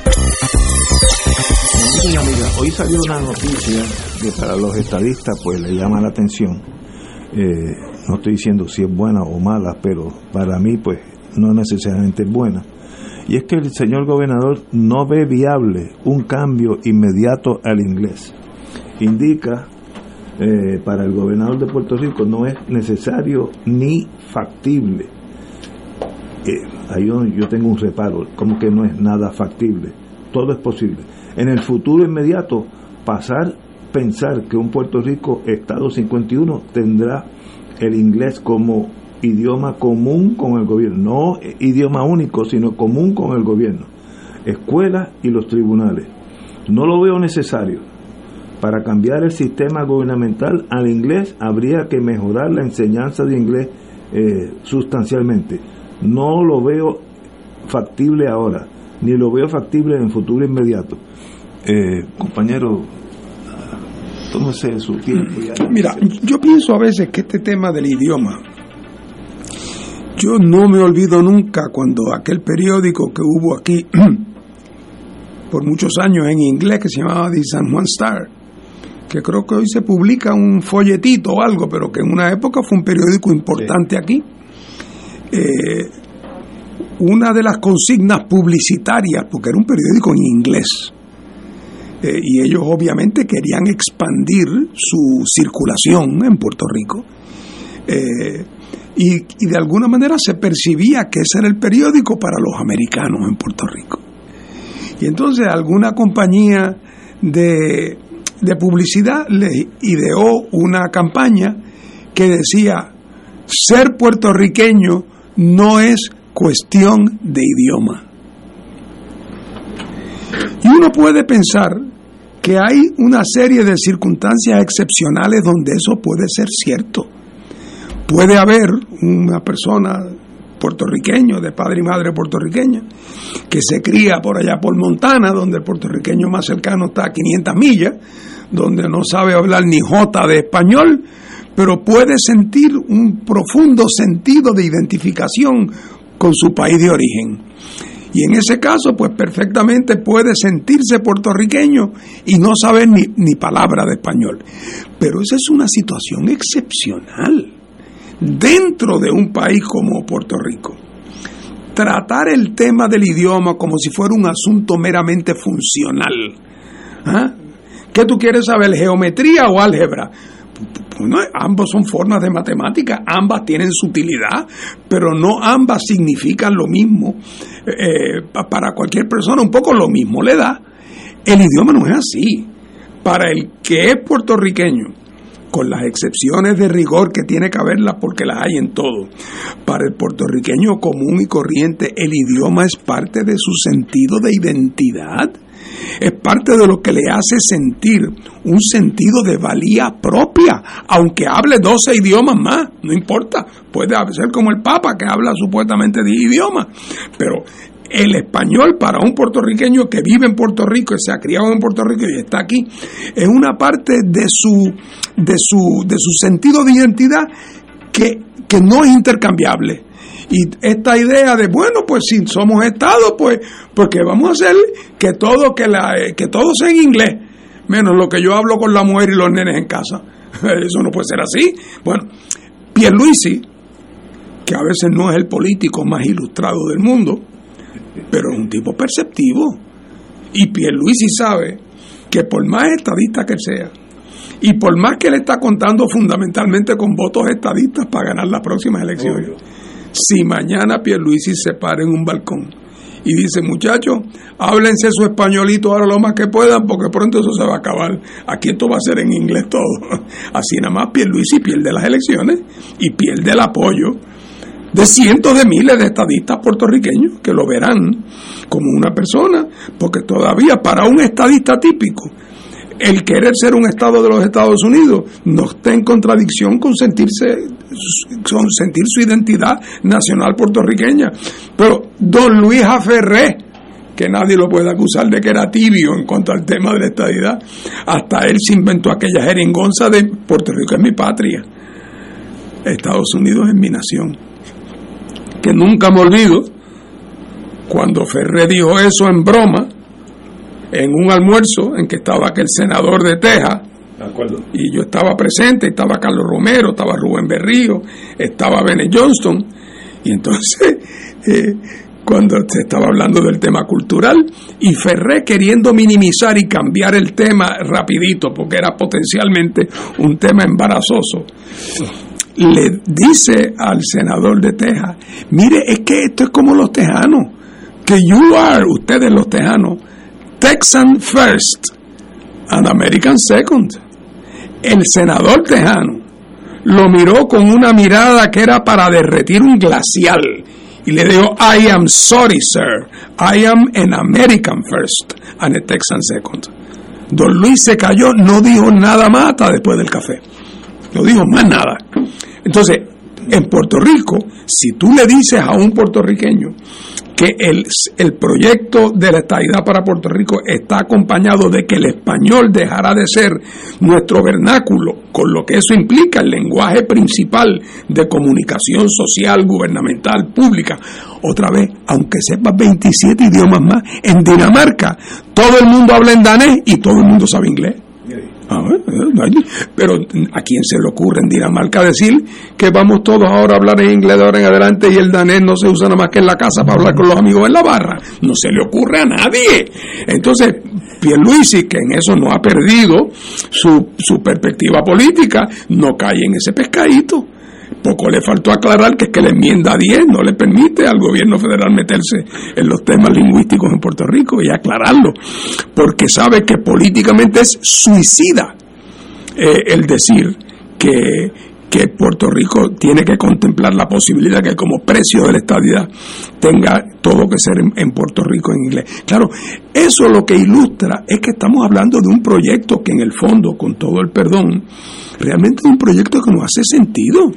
Hoy salió una noticia que para los estadistas pues le llama la atención. Eh, no estoy diciendo si es buena o mala, pero para mí pues no necesariamente es buena. Y es que el señor gobernador no ve viable un cambio inmediato al inglés. Indica eh, para el gobernador de Puerto Rico no es necesario ni factible. Eh, ahí yo, yo tengo un reparo, como que no es nada factible. Todo es posible en el futuro inmediato pasar pensar que un Puerto Rico Estado 51 tendrá el inglés como idioma común con el gobierno, no idioma único, sino común con el gobierno, escuelas y los tribunales. No lo veo necesario. Para cambiar el sistema gubernamental al inglés habría que mejorar la enseñanza de inglés eh, sustancialmente. No lo veo factible ahora, ni lo veo factible en el futuro inmediato eh, compañero, tómese su tiempo. Mira, yo pienso a veces que este tema del idioma, yo no me olvido nunca cuando aquel periódico que hubo aquí por muchos años en inglés que se llamaba The San Juan Star, que creo que hoy se publica un folletito o algo, pero que en una época fue un periódico importante aquí. Eh, una de las consignas publicitarias, porque era un periódico en inglés, eh, y ellos obviamente querían expandir su circulación en Puerto Rico. Eh, y, de alguna manera se percibía que ese era el periódico para los americanos en Puerto Rico. Y entonces alguna compañía de, de publicidad le ideó una campaña que decía, ser puertorriqueño no es cuestión de idioma. Y uno puede pensar que hay una serie de circunstancias excepcionales donde eso puede ser cierto. Puede haber una persona puertorriqueño, de padre y madre puertorriqueña, que se cría por allá por Montana, donde el puertorriqueño más cercano está a 500 millas, donde no sabe hablar ni jota de español, pero puede sentir un profundo sentido de identificación con su país de origen. Y en ese caso, pues perfectamente puede sentirse puertorriqueño y no saber ni, ni palabra de español. Pero esa es una situación excepcional dentro de un país como Puerto Rico. Tratar el tema del idioma como si fuera un asunto meramente funcional. ¿Ah? ¿Qué tú quieres saber, geometría o álgebra? Ambos son formas de matemática, ambas tienen su utilidad, pero no ambas significan lo mismo. Eh, para cualquier persona un poco lo mismo le da. El idioma no es así. Para el que es puertorriqueño, con las excepciones de rigor que tiene que haberlas porque las hay en todo. Para el puertorriqueño común y corriente, el idioma es parte de su sentido de identidad es parte de lo que le hace sentir un sentido de valía propia, aunque hable 12 idiomas más, no importa, puede ser como el Papa que habla supuestamente 10 idiomas, pero el español para un puertorriqueño que vive en Puerto Rico y se ha criado en Puerto Rico y está aquí, es una parte de su, de su, de su sentido de identidad que, que no es intercambiable y esta idea de, bueno, pues si somos Estado, pues, porque vamos a hacer que todo, que, la, que todo sea en inglés, menos lo que yo hablo con la mujer y los nenes en casa. Eso no puede ser así. Bueno, Pierluisi, que a veces no es el político más ilustrado del mundo, pero es un tipo perceptivo. Y Pierluisi sabe que por más estadista que sea, y por más que él está contando fundamentalmente con votos estadistas para ganar las próximas elecciones, si mañana Pierluisi se para en un balcón y dice, muchachos, háblense su españolito ahora lo más que puedan porque pronto eso se va a acabar. Aquí esto va a ser en inglés todo. Así nada más Pierluisi pierde las elecciones y pierde el apoyo de cientos de miles de estadistas puertorriqueños que lo verán como una persona, porque todavía para un estadista típico, el querer ser un Estado de los Estados Unidos no está en contradicción con sentirse con sentir su identidad nacional puertorriqueña. Pero don Luis Aferré, que nadie lo puede acusar de que era tibio en cuanto al tema de la estadidad, hasta él se inventó aquella jeringonza de Puerto Rico es mi patria, Estados Unidos es mi nación. Que nunca me olvido cuando Ferré dijo eso en broma, en un almuerzo en que estaba aquel senador de Texas, y yo estaba presente, estaba Carlos Romero, estaba Rubén Berrío, estaba Bene Johnston, y entonces eh, cuando se estaba hablando del tema cultural, y Ferré queriendo minimizar y cambiar el tema rapidito, porque era potencialmente un tema embarazoso, le dice al senador de Texas, mire, es que esto es como los tejanos, que you are, ustedes los tejanos, Texan first and American second. El senador tejano lo miró con una mirada que era para derretir un glacial y le dijo, I am sorry, sir. I am an American first and a Texan second. Don Luis se cayó, no dijo nada más después del café. No dijo más nada. Entonces, en Puerto Rico, si tú le dices a un puertorriqueño que el, el proyecto de la estabilidad para Puerto Rico está acompañado de que el español dejará de ser nuestro vernáculo, con lo que eso implica el lenguaje principal de comunicación social, gubernamental, pública. Otra vez, aunque sepas 27 idiomas más, en Dinamarca todo el mundo habla en danés y todo el mundo sabe inglés. Pero a quién se le ocurre en Dinamarca decir que vamos todos ahora a hablar en inglés de ahora en adelante y el danés no se usa nada más que en la casa para hablar con los amigos en la barra. No se le ocurre a nadie. Entonces, Pierluisi, que en eso no ha perdido su, su perspectiva política, no cae en ese pescadito. Poco le faltó aclarar que es que la enmienda 10 no le permite al gobierno federal meterse en los temas lingüísticos en Puerto Rico y aclararlo, porque sabe que políticamente es suicida eh, el decir que, que Puerto Rico tiene que contemplar la posibilidad que como precio de la estadidad tenga todo que ser en, en, Puerto Rico en inglés. Claro, eso lo que ilustra es que estamos hablando de un proyecto que en el fondo, con todo el perdón, realmente es un proyecto que no hace sentido.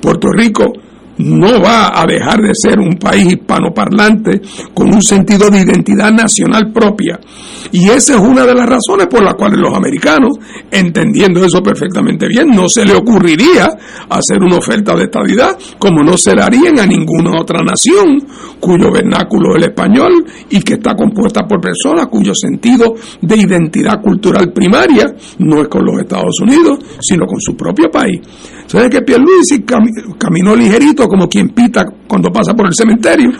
Puerto Rico no va a dejar de ser un país hispanoparlante con un sentido de identidad nacional propia. Y esa es una de las razones por las cuales los americanos, entendiendo eso perfectamente bien, no se le ocurriría hacer una oferta de estabilidad como no se la harían a ninguna otra nación cuyo vernáculo es el español y que está compuesta por personas cuyo sentido de identidad cultural primaria no es con los Estados Unidos, sino con su propio país. Entonces que Pierluisi caminó ligerito como quien pita cuando pasa por el cementerio.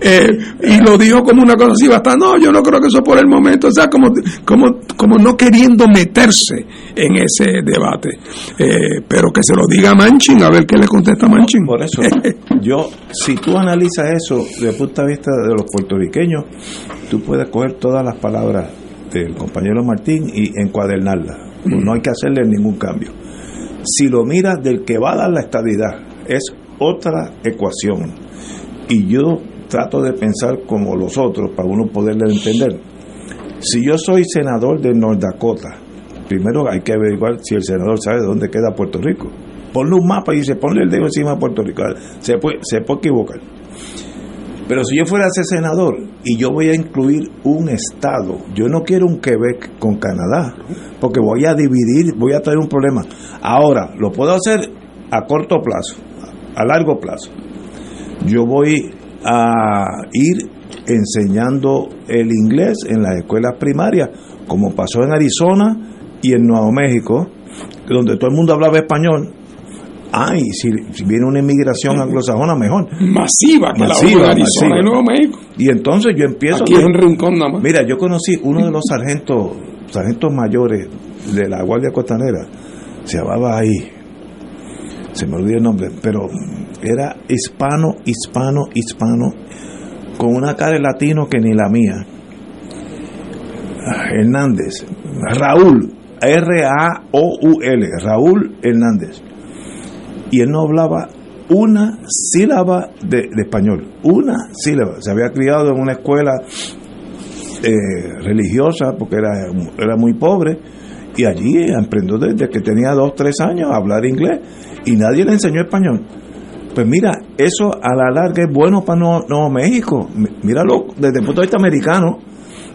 Eh, y lo dijo como una cosa así, bastante, no, yo no creo que eso por el momento, o sea, como, como, como no queriendo meterse en ese debate. Eh, pero que se lo diga Manchin, a ver qué le contesta Manchin. Por eso, yo, si tú analizas eso desde el punto de vista de los puertorriqueños, tú puedes coger todas las palabras del compañero Martín y encuadernarlas. No hay que hacerle ningún cambio. Si lo miras del que va a dar la estabilidad, es otra ecuación. Y yo trato de pensar como los otros para uno poderle entender. Si yo soy senador de North Dakota, primero hay que averiguar si el senador sabe dónde queda Puerto Rico. Ponle un mapa y dice, ponle el dedo encima de Puerto Rico. Se puede, se puede equivocar. Pero si yo fuera ese senador y yo voy a incluir un estado, yo no quiero un Quebec con Canadá, porque voy a dividir, voy a traer un problema. Ahora, lo puedo hacer a corto plazo, a largo plazo. Yo voy a ir enseñando el inglés en las escuelas primarias, como pasó en Arizona y en Nuevo México, donde todo el mundo hablaba español, ay, si, viene una inmigración anglosajona, mejor. Masiva, que la Arizona y Nuevo México. Y entonces yo empiezo... Aquí en un rincón nada más. Mira, yo conocí uno de los sargentos, sargentos mayores de la Guardia Costanera, se llamaba ahí, se me olvidó el nombre, pero era hispano, hispano, hispano, con una cara de latino que ni la mía. Hernández, Raúl, R-A-O-U-L, Raúl Hernández. Y él no hablaba una sílaba de, español, una sílaba. Se había criado en una escuela eh, religiosa porque era, era muy pobre y allí aprendió desde que tenía dos, tres años a hablar inglés y nadie le enseñó español. Pues mira, eso a la larga es bueno para Nuevo, México. Míralo desde el punto de vista americano.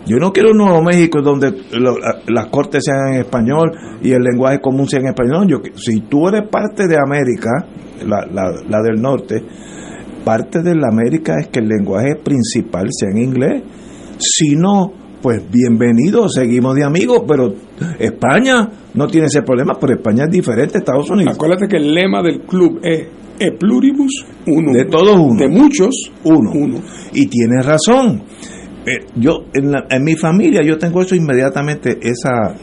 Yo no quiero un Nuevo México donde las cortes sean en español y el lenguaje común sea en español. Yo, si tú eres parte de América, la, la, del norte, parte de la América es que el lenguaje principal sea en inglés. Si no, pues bienvenido, seguimos de amigos, pero España no tiene ese problema, pero España es diferente Estados Unidos. Acuérdate que el lema del club es e pluribus uno. De todos uno. De muchos, uno. uno. Y tienes razón. Eh, yo en, en, mi familia yo tengo eso inmediatamente esa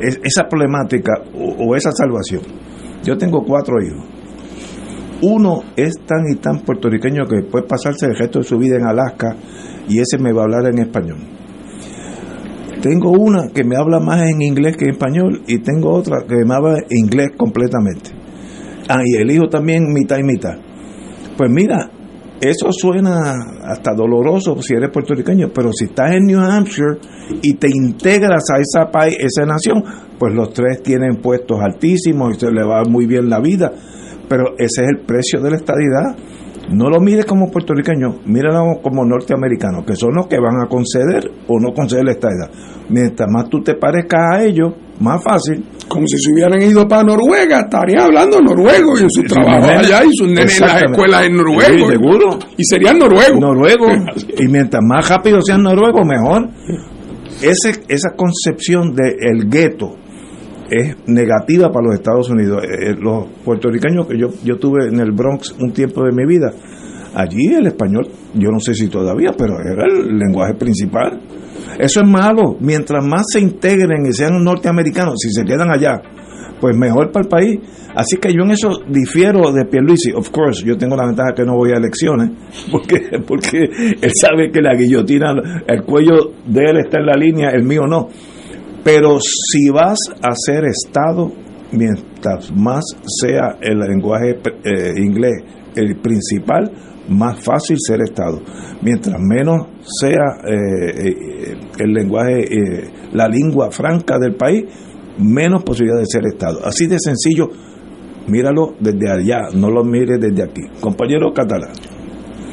esa problemática o, esa salvación yo tengo cuatro hijos uno es tan y tan puertorriqueño que puede pasarse el resto de su vida en Alaska y ese me va a hablar en español tengo una que me habla más en inglés que en español y tengo otra que me habla inglés completamente ah y el hijo también mitad y mitad pues mira eso suena hasta doloroso si eres puertorriqueño, pero si estás en New Hampshire y te integras a esa, país, esa nación, pues los tres tienen puestos altísimos y se le va muy bien la vida. Pero ese es el precio de la estadidad. No lo mires como puertorriqueño, míralo como norteamericano, que son los que van a conceder o no conceder la estadidad. Mientras más tú te parezcas a ellos, más fácil. Como si se hubieran ido para Noruega, estaría hablando noruego y en su trabajo allá y sus nenes en las escuelas en noruego. seguro. Y serían noruegos. Noruego. y mientras más rápido sean noruegos, mejor. Ese, esa concepción del el gueto es negativa para los Estados Unidos. Eh, eh, los puertorriqueños que yo, yo tuve en el Bronx un tiempo de mi vida, allí el español, yo no sé si todavía, pero era el lenguaje principal. Eso es malo. Mientras más se integren y sean norteamericanos, si se quedan allá, pues mejor para el país. Así que yo en eso difiero de Pierluisi. Of course, yo tengo la ventaja que no voy a elecciones, porque, porque él sabe que la guillotina, el cuello de él está en la línea, el mío no. Pero si vas a ser Estado, mientras más sea el lenguaje eh, inglés el principal, más fácil ser Estado. Mientras menos sea eh, eh, el lenguaje, la lengua franca del país, menos posibilidad de ser Estado. Así de sencillo, míralo desde allá, no lo mires desde aquí. Compañero catalán.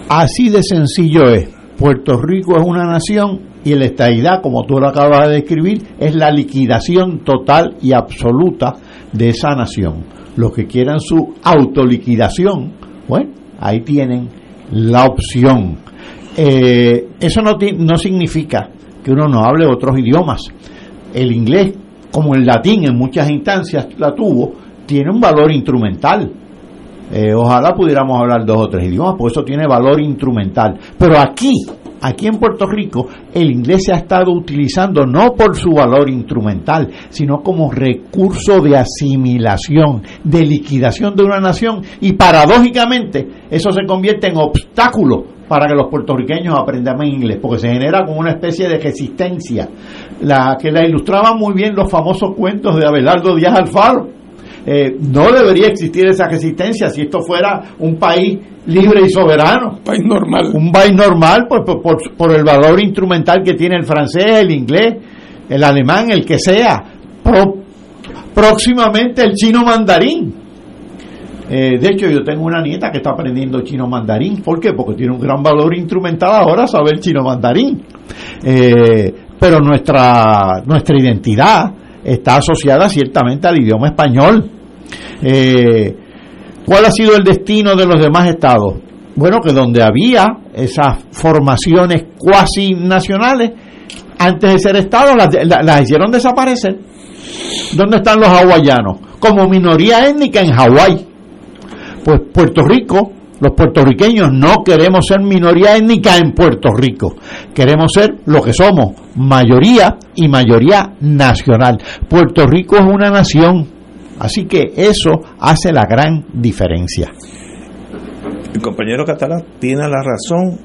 Así de sencillo es. Puerto Rico es una nación y la estadidad, como tú lo acabas de describir, es la liquidación total y absoluta de esa nación. Los que quieran su autoliquidación, bueno, ahí tienen la opción. Eh, eso no, no significa que uno no hable otros idiomas. El inglés, como el latín en muchas instancias la tuvo, tiene un valor instrumental. Eh, ojalá pudiéramos hablar dos o tres idiomas, porque eso tiene valor instrumental. Pero aquí, aquí en Puerto Rico, el inglés se ha estado utilizando no por su valor instrumental, sino como recurso de asimilación, de liquidación de una nación, y paradójicamente eso se convierte en obstáculo para que los puertorriqueños aprendan inglés, porque se genera como una especie de resistencia, la que la ilustraban muy bien los famosos cuentos de Abelardo Díaz Alfaro. Eh, no debería existir esa resistencia si esto fuera un país libre y soberano. Un país normal. Un país normal por, por, el valor instrumental que tiene el francés, el inglés, el alemán, el que sea. próximamente el chino mandarín eh, de hecho, yo tengo una nieta que está aprendiendo chino mandarín. ¿Por qué? Porque tiene un gran valor instrumental ahora saber chino mandarín. Eh, pero nuestra, nuestra identidad está asociada ciertamente al idioma español. Eh, ¿Cuál ha sido el destino de los demás estados? Bueno, que donde había esas formaciones cuasi nacionales, antes de ser estado, las, las hicieron desaparecer. ¿Dónde están los hawaianos? Como minoría étnica en Hawái pues Puerto Rico, los puertorriqueños no queremos ser minoría étnica en Puerto Rico, queremos ser lo que somos, mayoría y mayoría nacional. Puerto Rico es una nación, así que eso hace la gran diferencia. El compañero catalán tiene la razón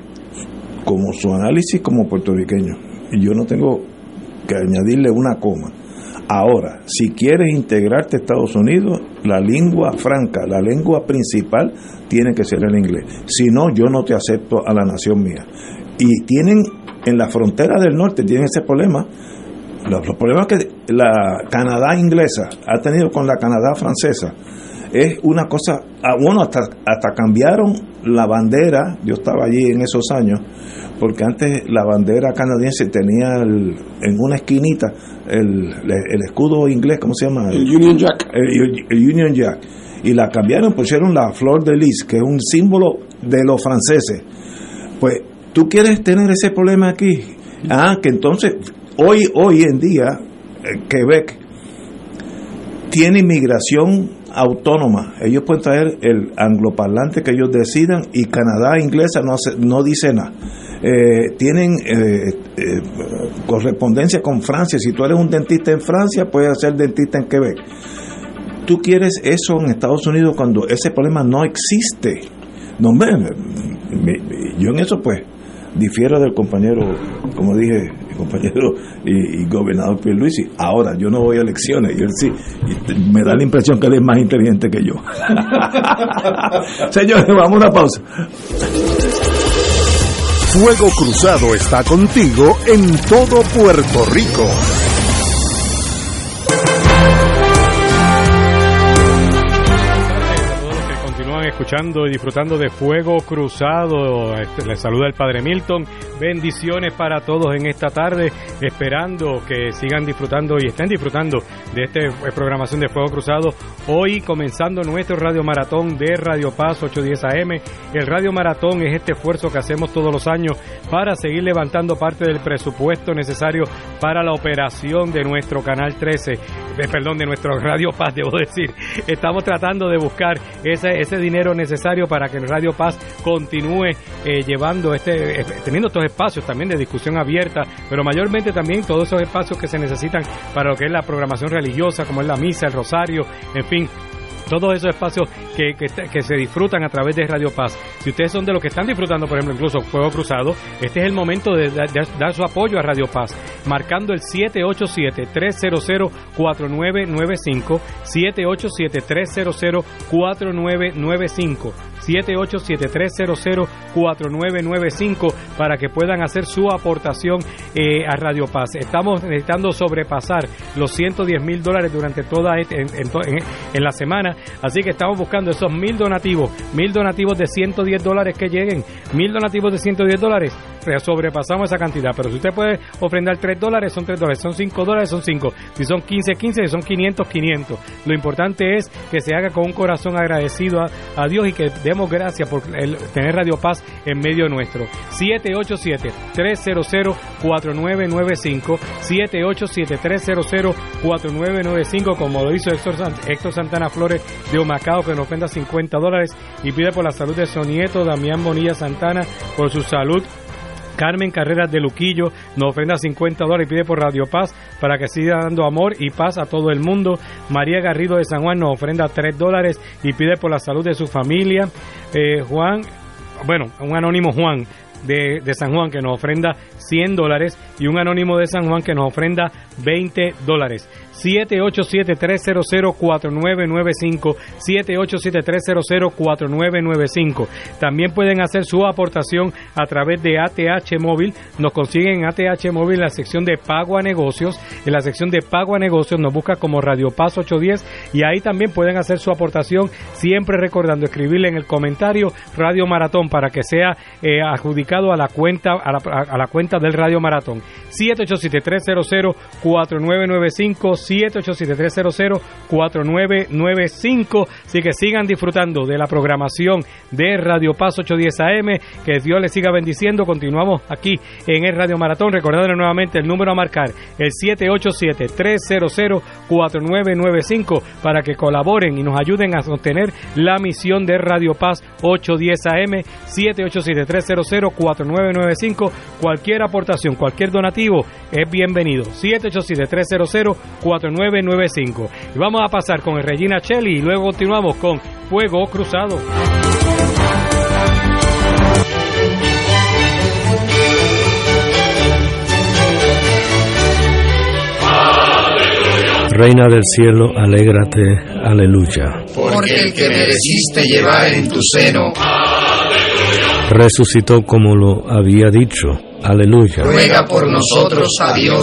como su análisis como puertorriqueño, y yo no tengo que añadirle una coma. Ahora, si quieres integrarte a Estados Unidos, la lengua franca, la lengua principal, tiene que ser el inglés. Si no, yo no te acepto a la nación mía. Y tienen, en la frontera del norte, tienen ese problema. Los, problemas que la Canadá inglesa ha tenido con la Canadá francesa es una cosa, ah, bueno, hasta, hasta cambiaron la bandera, yo estaba allí en esos años, porque antes la bandera canadiense tenía en una esquinita el, el, escudo inglés, ¿cómo se llama? El Union Jack. El, Union Jack. Y la cambiaron, pusieron la flor de lis, que es un símbolo de los franceses. Pues, ¿tú quieres tener ese problema aquí? Ah, que entonces, hoy, hoy en día, eh, Quebec tiene inmigración autónoma. Ellos pueden traer el angloparlante que ellos decidan y Canadá inglesa no, hace, no dice nada. Eh, tienen eh, eh, correspondencia con Francia. Si tú eres un dentista en Francia, puedes ser dentista en Quebec. Tú quieres eso en Estados Unidos cuando ese problema no existe. No, me, yo en eso pues difiero del compañero, como dije, compañero y, gobernador Pierluisi. Ahora, yo no voy a elecciones y él sí, me da la impresión que él es más inteligente que yo. Señores, vamos a una pausa. Fuego Cruzado está contigo en todo Puerto Rico. Escuchando y disfrutando de Fuego Cruzado. Este, les saluda el Padre Milton. Bendiciones para todos en esta tarde, esperando que sigan disfrutando y estén disfrutando de esta eh, programación de Fuego Cruzado. Hoy comenzando nuestro Radio Maratón de Radio Paz 810 AM. El Radio Maratón es este esfuerzo que hacemos todos los años para seguir levantando parte del presupuesto necesario para la operación de nuestro Canal 13, eh, perdón, de nuestro Radio Paz, debo decir. Estamos tratando de buscar ese, ese dinero necesario para que Radio Paz continúe eh, llevando este, eh, teniendo estos espacios también de discusión abierta, pero mayormente también todos esos espacios que se necesitan para lo que es la programación religiosa, como es la misa, el rosario, en fin, todos esos espacios que, que, se disfrutan a través de Radio Paz. Si ustedes son de los que están disfrutando, por ejemplo, incluso Fuego Cruzado, este es el momento de, dar su apoyo a Radio Paz, marcando el 787-300-4995, 787-300-4995. 787-300-4995 para que puedan hacer su aportación eh, a Radio Paz. Estamos necesitando sobrepasar los 110 mil dólares durante toda este, en, la semana, así que estamos buscando esos mil donativos, mil donativos de 110 dólares que lleguen, mil donativos de 110 dólares, sobrepasamos esa cantidad, pero si usted puede ofrendar 3 dólares, son 3 dólares, son 5 dólares, son 5, si son 15, 15, si son 500, 500. Lo importante es que se haga con un corazón agradecido a, Dios y que demos gracias por tener Radio Paz en medio nuestro. 787-300-4995, 787-300-4995, como lo hizo Héctor, Héctor Santana Flores de Omacao, que nos ofrenda 50 dólares y pide por la salud de su nieto, Damián Bonilla Santana, por su salud Carmen Carreras de Luquillo nos ofrenda 50 dólares y pide por Radio Paz para que siga dando amor y paz a todo el mundo. María Garrido de San Juan nos ofrenda 3 dólares y pide por la salud de su familia. Eh, Juan, bueno, un anónimo Juan de, de, San Juan que nos ofrenda 100 dólares y un anónimo de San Juan que nos ofrenda 20 dólares. 787-300-4995, 787-300-4995. También pueden hacer su aportación a través de ATH Móvil. Nos consiguen en ATH Móvil en la sección de pago a negocios. En la sección de pago a negocios nos busca como Radio Paz 810 y ahí también pueden hacer su aportación, siempre recordando escribirle en el comentario Radio Maratón para que sea eh, adjudicado a la cuenta a la, cuenta del Radio Maratón. 787-300-4995 787-300-4995. Así que sigan disfrutando de la programación de Radio Paz 810 AM. Que Dios les siga bendiciendo. Continuamos aquí en el Radio Maratón. Recordándole nuevamente el número a marcar, el 787-300-4995, para que colaboren y nos ayuden a sostener la misión de Radio Paz 810 AM. 787-300-4995. Cualquier aportación, cualquier donativo es bienvenido. 787-300-4995. Y vamos a pasar con el Regina Cheli y luego continuamos con Fuego Cruzado. Reina del cielo, alégrate, aleluya. Porque el que mereciste llevar en tu seno, resucitó como lo había dicho, aleluya. Ruega por nosotros a Dios.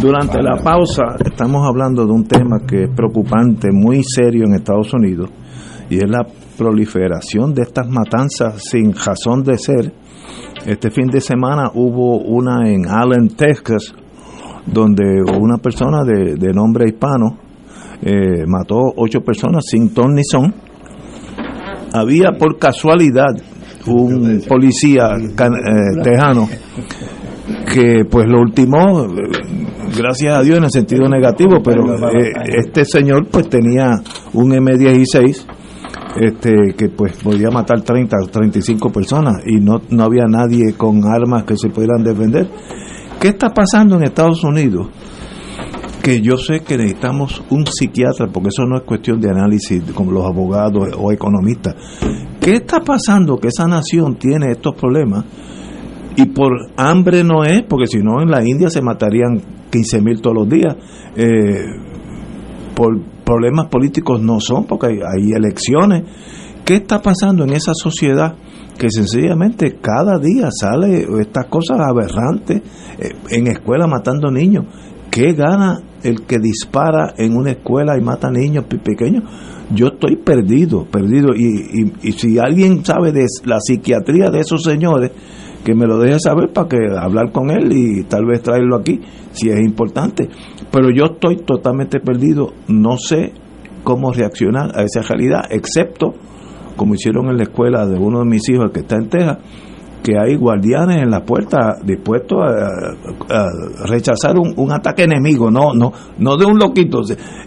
Durante la pausa estamos hablando de un tema que es preocupante, muy serio en Estados Unidos, y es la proliferación de estas matanzas sin razón de ser. Este fin de semana hubo una en Allen, Texas, donde una persona de, de nombre hispano eh, mató ocho personas sin ton ni son. Había por casualidad un policía eh, tejano que pues lo ultimó gracias a Dios en el sentido negativo pero eh, este señor pues tenía un M16 este que pues podía matar 30 o 35 personas y no, no había nadie con armas que se pudieran defender ¿qué está pasando en Estados Unidos? que yo sé que necesitamos un psiquiatra, porque eso no es cuestión de análisis como los abogados o economistas. ¿Qué está pasando que esa nación tiene estos problemas? Y por hambre no es, porque si no en la India se matarían 15 mil todos los días. Eh, por problemas políticos no son, porque hay, elecciones. ¿Qué está pasando en esa sociedad que sencillamente cada día sale estas cosas aberrantes eh, en escuela matando niños? ¿Qué gana el que dispara en una escuela y mata niños pequeños? Yo estoy perdido, perdido. Y, y, si alguien sabe de la psiquiatría de esos señores, que me lo deje saber para que hablar con él y tal vez traerlo aquí, si es importante. Pero yo estoy totalmente perdido, no sé cómo reaccionar a esa realidad, excepto como hicieron en la escuela de uno de mis hijos que está en Texas, que hay guardianes en la puerta dispuestos a, rechazar un, ataque enemigo, no, no, no de un loquito.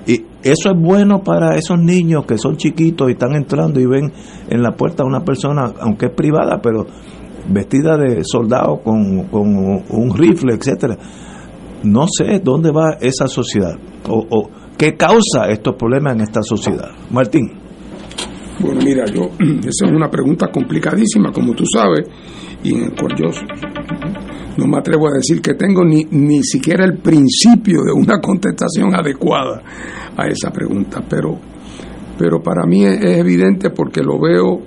Y eso es bueno para esos niños que son chiquitos y están entrando y ven en la puerta a una persona, aunque es privada, pero vestida de soldado con, con un rifle, etcétera. No sé dónde va esa sociedad o, o qué causa estos problemas en esta sociedad. Martín. Bueno, mira, yo, esa es una pregunta complicadísima, como tú sabes, y en el cual yo no me atrevo a decir que tengo ni, ni siquiera el principio de una contestación adecuada a esa pregunta, pero, pero para mí es, evidente porque lo veo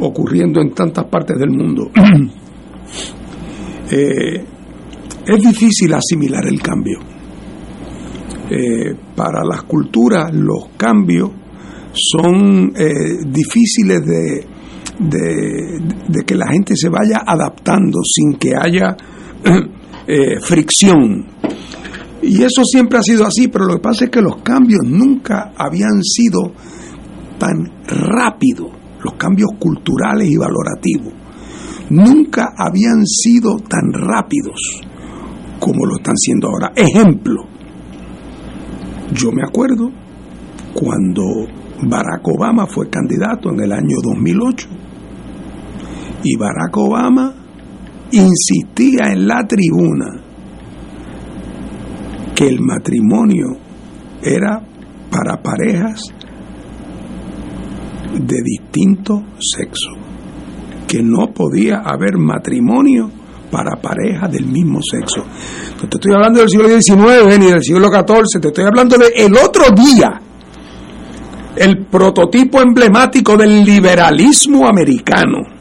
ocurriendo en tantas partes del mundo. Eh, es difícil asimilar el cambio. Eh, para las culturas los cambios son eh, difíciles de, de, que la gente se vaya adaptando sin que haya eh, fricción. Y eso siempre ha sido así, pero lo que pasa es que los cambios nunca habían sido tan rápidos, los cambios culturales y valorativos, nunca habían sido tan rápidos como lo están siendo ahora. Ejemplo, yo me acuerdo cuando Barack Obama fue candidato en el año 2008 y Barack Obama insistía en la tribuna que el matrimonio era para parejas de distinto sexo, que no podía haber matrimonio para parejas del mismo sexo. No te estoy hablando del siglo XIX ni del siglo XIV, te estoy hablando de el otro día, el prototipo emblemático del liberalismo americano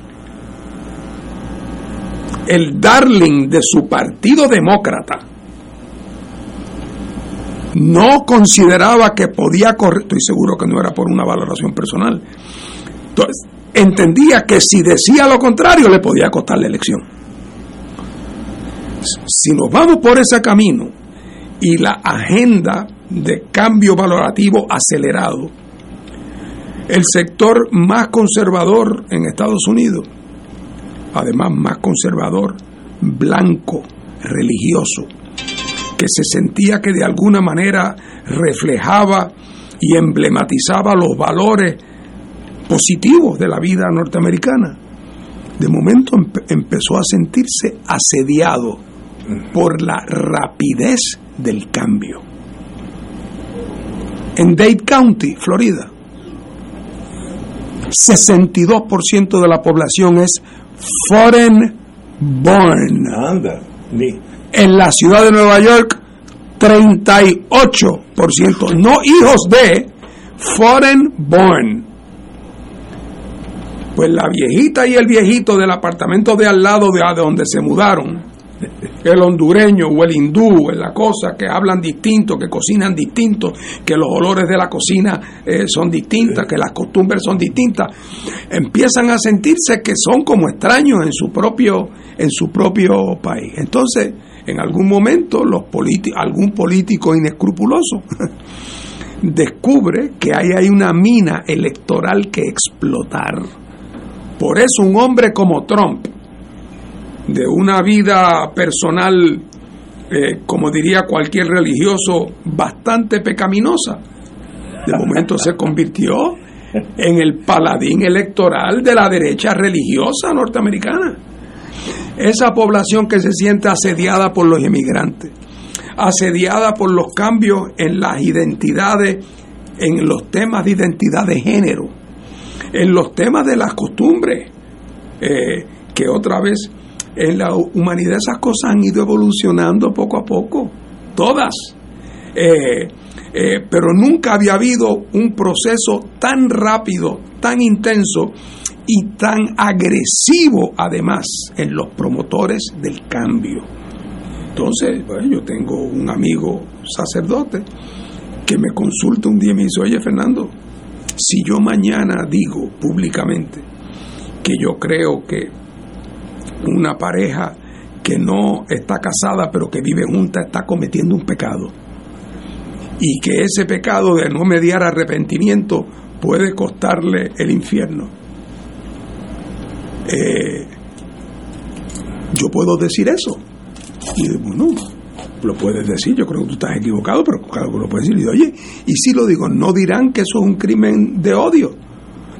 el darling de su partido demócrata, no consideraba que podía correr, estoy seguro que no era por una valoración personal, entonces entendía que si decía lo contrario le podía costar la elección. Si nos vamos por ese camino y la agenda de cambio valorativo acelerado, el sector más conservador en Estados Unidos además más conservador, blanco, religioso, que se sentía que de alguna manera reflejaba y emblematizaba los valores positivos de la vida norteamericana. De momento empezó a sentirse asediado por la rapidez del cambio. En Dade County, Florida, 62% de la población es foreign born. Anda, En la ciudad de Nueva York, 38%, no hijos de foreign born. Pues la viejita y el viejito del apartamento de al lado de donde se mudaron el hondureño o el hindú, la cosa, que hablan distinto, que cocinan distinto, que los olores de la cocina eh, son distintas, que las costumbres son distintas, empiezan a sentirse que son como extraños en su propio, en su propio país. Entonces, en algún momento, los algún político inescrupuloso descubre que hay, hay una mina electoral que explotar. Por eso un hombre como Trump, de una vida personal, eh, como diría cualquier religioso, bastante pecaminosa. De momento se convirtió en el paladín electoral de la derecha religiosa norteamericana. Esa población que se siente asediada por los inmigrantes, asediada por los cambios en las identidades, en los temas de identidad de género, en los temas de las costumbres, eh, que otra vez en la humanidad esas cosas han ido evolucionando poco a poco, todas. Eh, eh, pero nunca había habido un proceso tan rápido, tan intenso y tan agresivo además en los promotores del cambio. Entonces, yo tengo un amigo sacerdote que me consulta un día y me dice, oye Fernando, si yo mañana digo públicamente que yo creo que una pareja que no está casada pero que vive junta está cometiendo un pecado. Y que ese pecado de no mediar arrepentimiento puede costarle el infierno. Eh, yo puedo decir eso. Y bueno, lo puedes decir, yo creo que tú estás equivocado, pero claro que lo puedes decir. Y oye, y si lo digo, no dirán que eso es un crimen de odio.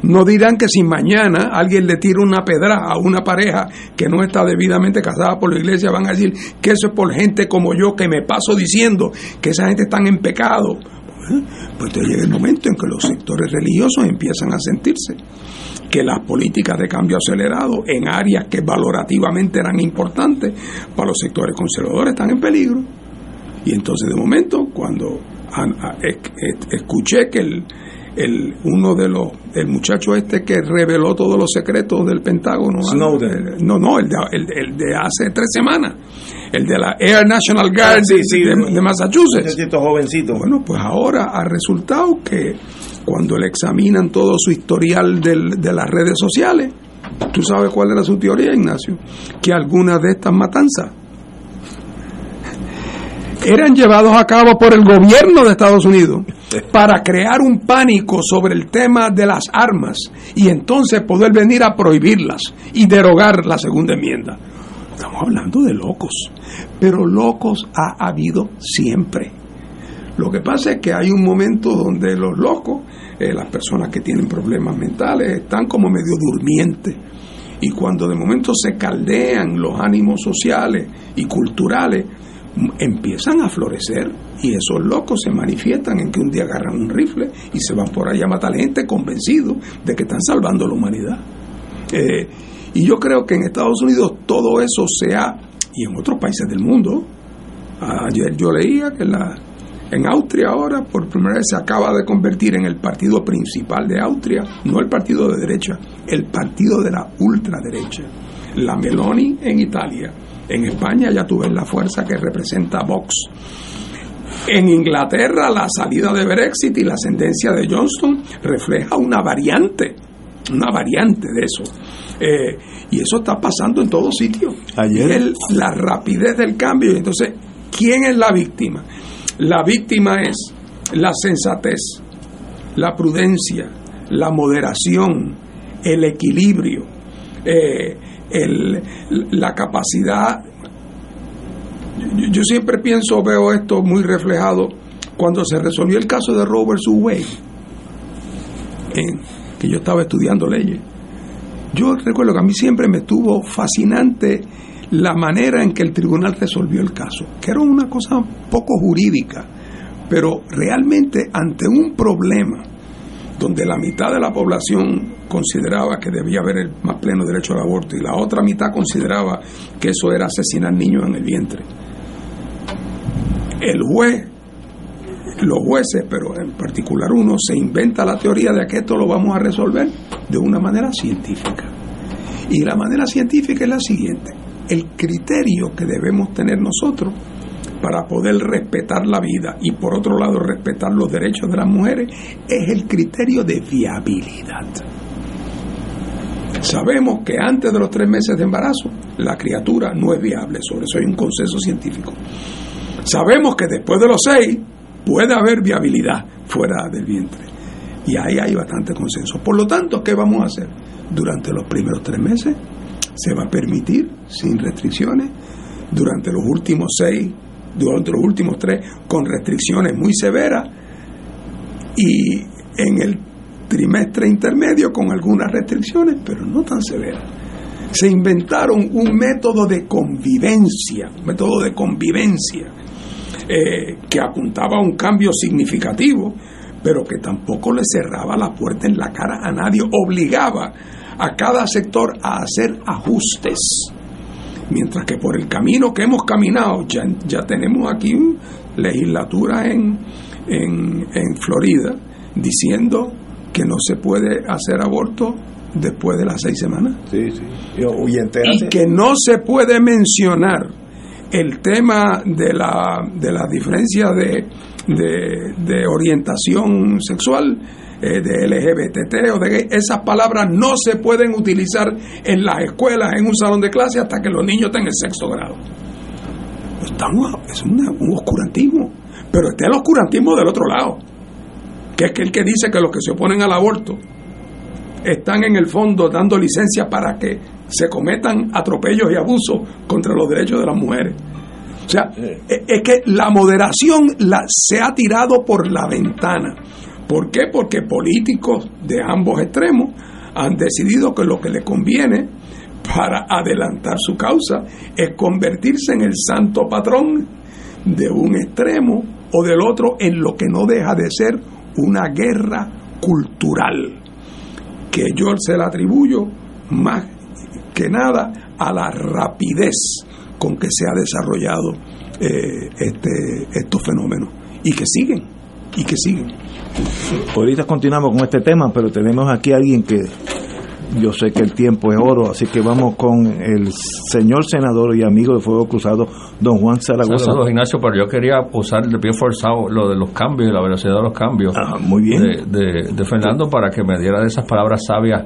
No dirán que si mañana alguien le tira una pedra a una pareja que no está debidamente casada por la iglesia, van a decir que eso es por gente como yo que me paso diciendo que esa gente está en pecado. Pues te llega el momento en que los sectores religiosos empiezan a sentirse que las políticas de cambio acelerado en áreas que valorativamente eran importantes para los sectores conservadores están en peligro. Y entonces de momento, cuando escuché que el, el uno de los el muchacho este que reveló todos los secretos del Pentágono. No no el de, el, de hace tres semanas. El de la Air National Guard de, de, Massachusetts. Jovencito. Bueno pues ahora ha resultado que cuando le examinan todo su historial de las redes sociales tú sabes cuál era su teoría Ignacio que algunas de estas matanzas eran llevados a cabo por el gobierno de Estados Unidos para crear un pánico sobre el tema de las armas y entonces poder venir a prohibirlas y derogar la segunda enmienda. Estamos hablando de locos, pero locos ha habido siempre. Lo que pasa es que hay un momento donde los locos, eh, las personas que tienen problemas mentales, están como medio durmientes. Y cuando de momento se caldean los ánimos sociales y culturales, empiezan a florecer y esos locos se manifiestan en que un día agarran un rifle y se van por ahí a matar gente convencidos de que están salvando la humanidad. Eh, y yo creo que en Estados Unidos todo eso se ha, y en otros países del mundo, ayer yo leía que la, en Austria ahora por primera vez se acaba de convertir en el partido principal de Austria, no el partido de derecha, el partido de la ultraderecha. La Meloni en Italia, en España ya tú ves la fuerza que representa Vox. En Inglaterra la salida de Brexit y la ascendencia de Johnston refleja una variante, una variante de eso. Eh, y eso está pasando en todos sitios. Ayer la rapidez del cambio. Entonces, ¿quién es la víctima? La víctima es la sensatez, la prudencia, la moderación, el equilibrio, eh, el, la capacidad. Yo, siempre pienso, veo esto muy reflejado cuando se resolvió el caso de Robert Wade, en, que yo estaba estudiando leyes. Yo recuerdo que a mí siempre me estuvo fascinante la manera en que el tribunal resolvió el caso, que era una cosa poco jurídica, pero realmente ante un problema donde la mitad de la población consideraba que debía haber el más pleno derecho al aborto y la otra mitad consideraba que eso era asesinar niños en el vientre. El juez, los jueces, pero en particular uno, se inventa la teoría de que esto lo vamos a resolver de una manera científica. Y la manera científica es la siguiente. El criterio que debemos tener nosotros para poder respetar la vida y por otro lado respetar los derechos de las mujeres es el criterio de viabilidad. Sabemos que antes de los tres meses de embarazo la criatura no es viable, sobre eso hay un consenso científico. Sabemos que después de los seis puede haber viabilidad fuera del vientre. Y ahí hay bastante consenso. Por lo tanto, ¿qué vamos a hacer? Durante los primeros tres meses se va a permitir sin restricciones. Durante los últimos seis, durante los últimos tres, con restricciones muy severas. Y en el trimestre intermedio con algunas restricciones, pero no tan severas. Se inventaron un método de convivencia, un método de convivencia eh, que apuntaba a un cambio significativo, pero que tampoco le cerraba la puerta en la cara a nadie, obligaba a cada sector a hacer ajustes. Mientras que por el camino que hemos caminado, ya, ya tenemos aquí legislatura en, en, en Florida diciendo que no se puede hacer aborto después de las seis semanas. Sí, sí. Y, que no se puede mencionar el tema de la, de la diferencia de, de, orientación sexual, eh, de LGBT o de esas palabras no se pueden utilizar en las escuelas, en un salón de clase, hasta que los niños tengan sexto grado. Estamos, es un oscurantismo, pero está el oscurantismo del otro lado que es el que dice que los que se oponen al aborto están en el fondo dando licencia para que se cometan atropellos y abusos contra los derechos de las mujeres. O sea, es que la moderación la, se ha tirado por la ventana. ¿Por qué? Porque políticos de ambos extremos han decidido que lo que le conviene para adelantar su causa es convertirse en el santo patrón de un extremo o del otro en lo que no deja de ser una guerra cultural, que yo se la atribuyo más que nada a la rapidez con que se ha desarrollado eh, este, estos fenómenos y que siguen, y que siguen. Ahorita continuamos con este tema, pero tenemos aquí a alguien que yo sé que el tiempo es oro, así que vamos con el señor senador y amigo de Fuego Cruzado, don Juan Zaragoza. Saludos, Ignacio, pero yo quería usar de pie forzado lo de los cambios y la velocidad de los cambios ah, muy bien. De, de, Fernando para que me diera de esas palabras sabias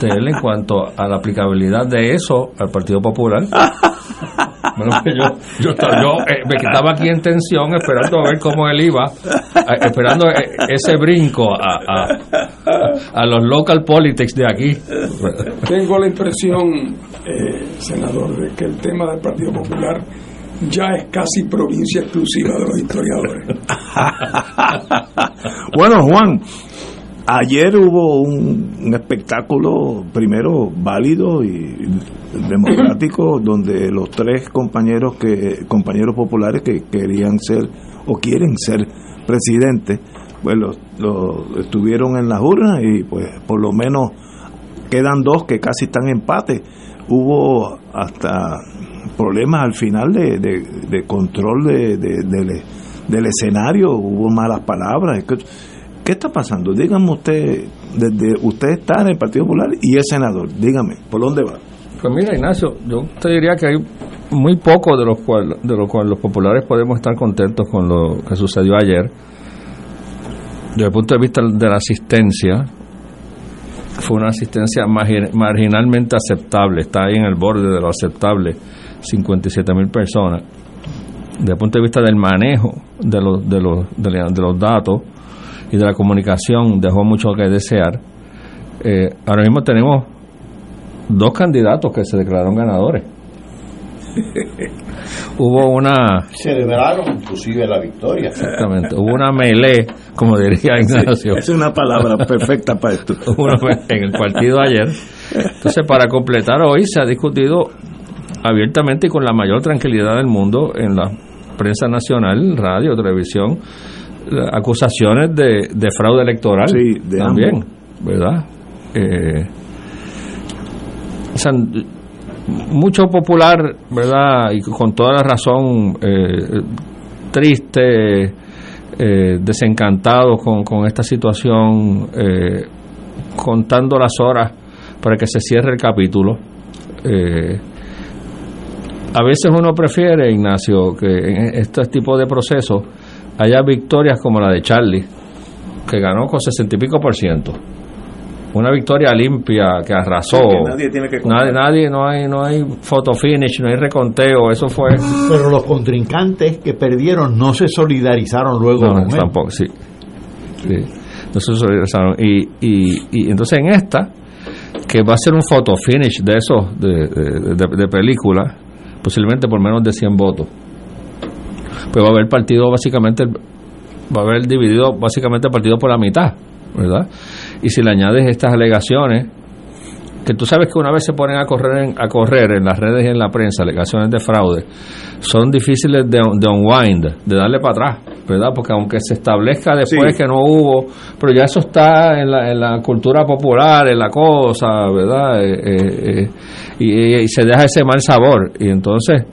de él en cuanto a la aplicabilidad de eso al Partido Popular. Bueno, yo, yo, yo eh, me quedaba aquí en tensión esperando a ver cómo él iba, esperando eh, ese brinco a, a, a, los local politics de aquí. Tengo la impresión, eh, senador, de que el tema del Partido Popular ya es casi provincia exclusiva de los historiadores. bueno, Juan, Ayer hubo un, espectáculo, primero válido y democrático, donde los tres compañeros que compañeros populares que querían ser o quieren ser presidentes, pues los, estuvieron en las urnas y pues por lo menos quedan dos que casi están en empate. Hubo hasta problemas al final de, de, control de, del escenario, hubo malas palabras. ¿Qué está pasando? Dígame usted, desde usted está en el Partido Popular y es senador, dígame, ¿por dónde va? Pues mira, Ignacio, yo te diría que hay muy poco de los cuales de lo cual los populares podemos estar contentos con lo que sucedió ayer. Desde el punto de vista de la asistencia, fue una asistencia marginalmente aceptable, está ahí en el borde de lo aceptable, 57 mil personas. Desde el punto de vista del manejo de los, de los, de los datos, y de la comunicación dejó mucho que desear. Eh, ahora mismo tenemos dos candidatos que se declararon ganadores. Hubo una... Celebraron inclusive la victoria. Exactamente. Hubo una melee, como diría Ignacio. es una palabra perfecta para esto. en el partido ayer. Entonces, para completar, hoy se ha discutido abiertamente y con la mayor tranquilidad del mundo en la prensa nacional, radio, televisión, acusaciones de, de fraude electoral también, ¿verdad? Eh, mucho popular, ¿verdad? Y con toda la razón, eh, triste, eh, desencantado con, con, esta situación, eh, contando las horas para que se cierre el capítulo. a veces uno prefiere, Ignacio, que en este tipo de procesos haya victorias como la de Charlie, que ganó con sesenta y pico por ciento. Una victoria limpia que arrasó. nadie tiene que nadie, nadie, no hay, no hay photo finish, no hay reconteo, eso fue. Pero los contrincantes que perdieron no se solidarizaron luego. No, tampoco, sí. No se solidarizaron. Y, y, y entonces en esta, que va a ser un photo finish de esos, de, de, de película, posiblemente por menos de 100 votos pues va a haber partido básicamente, va a haber dividido básicamente el partido por la mitad, ¿verdad? Y si le añades estas alegaciones, que tú sabes que una vez se ponen a correr en, a correr en las redes y en la prensa alegaciones de fraude, son difíciles de, de unwind, de darle para atrás, ¿verdad? Porque aunque se establezca después que no hubo, pero ya eso está en la, en la cultura popular, en la cosa, ¿verdad? Eh, eh, eh, y, y, se deja ese mal sabor. Y entonces,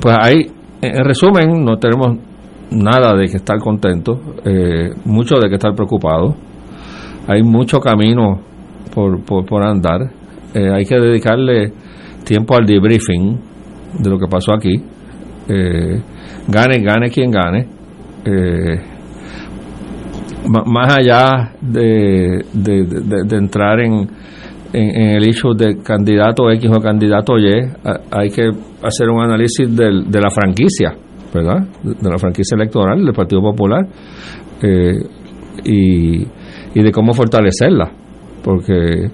pues hay en resumen, no tenemos nada de que estar contentos, eh, mucho de que estar preocupados. Hay mucho camino por, por, andar. Eh, hay que dedicarle tiempo al debriefing de lo que pasó aquí. Eh, gane, gane quien gane. más allá de, de entrar en, en, el hecho de candidato X o candidato Y, hay que hacer un análisis de la franquicia, ¿verdad? De la franquicia electoral del Partido Popular eh, y, de cómo fortalecerla, porque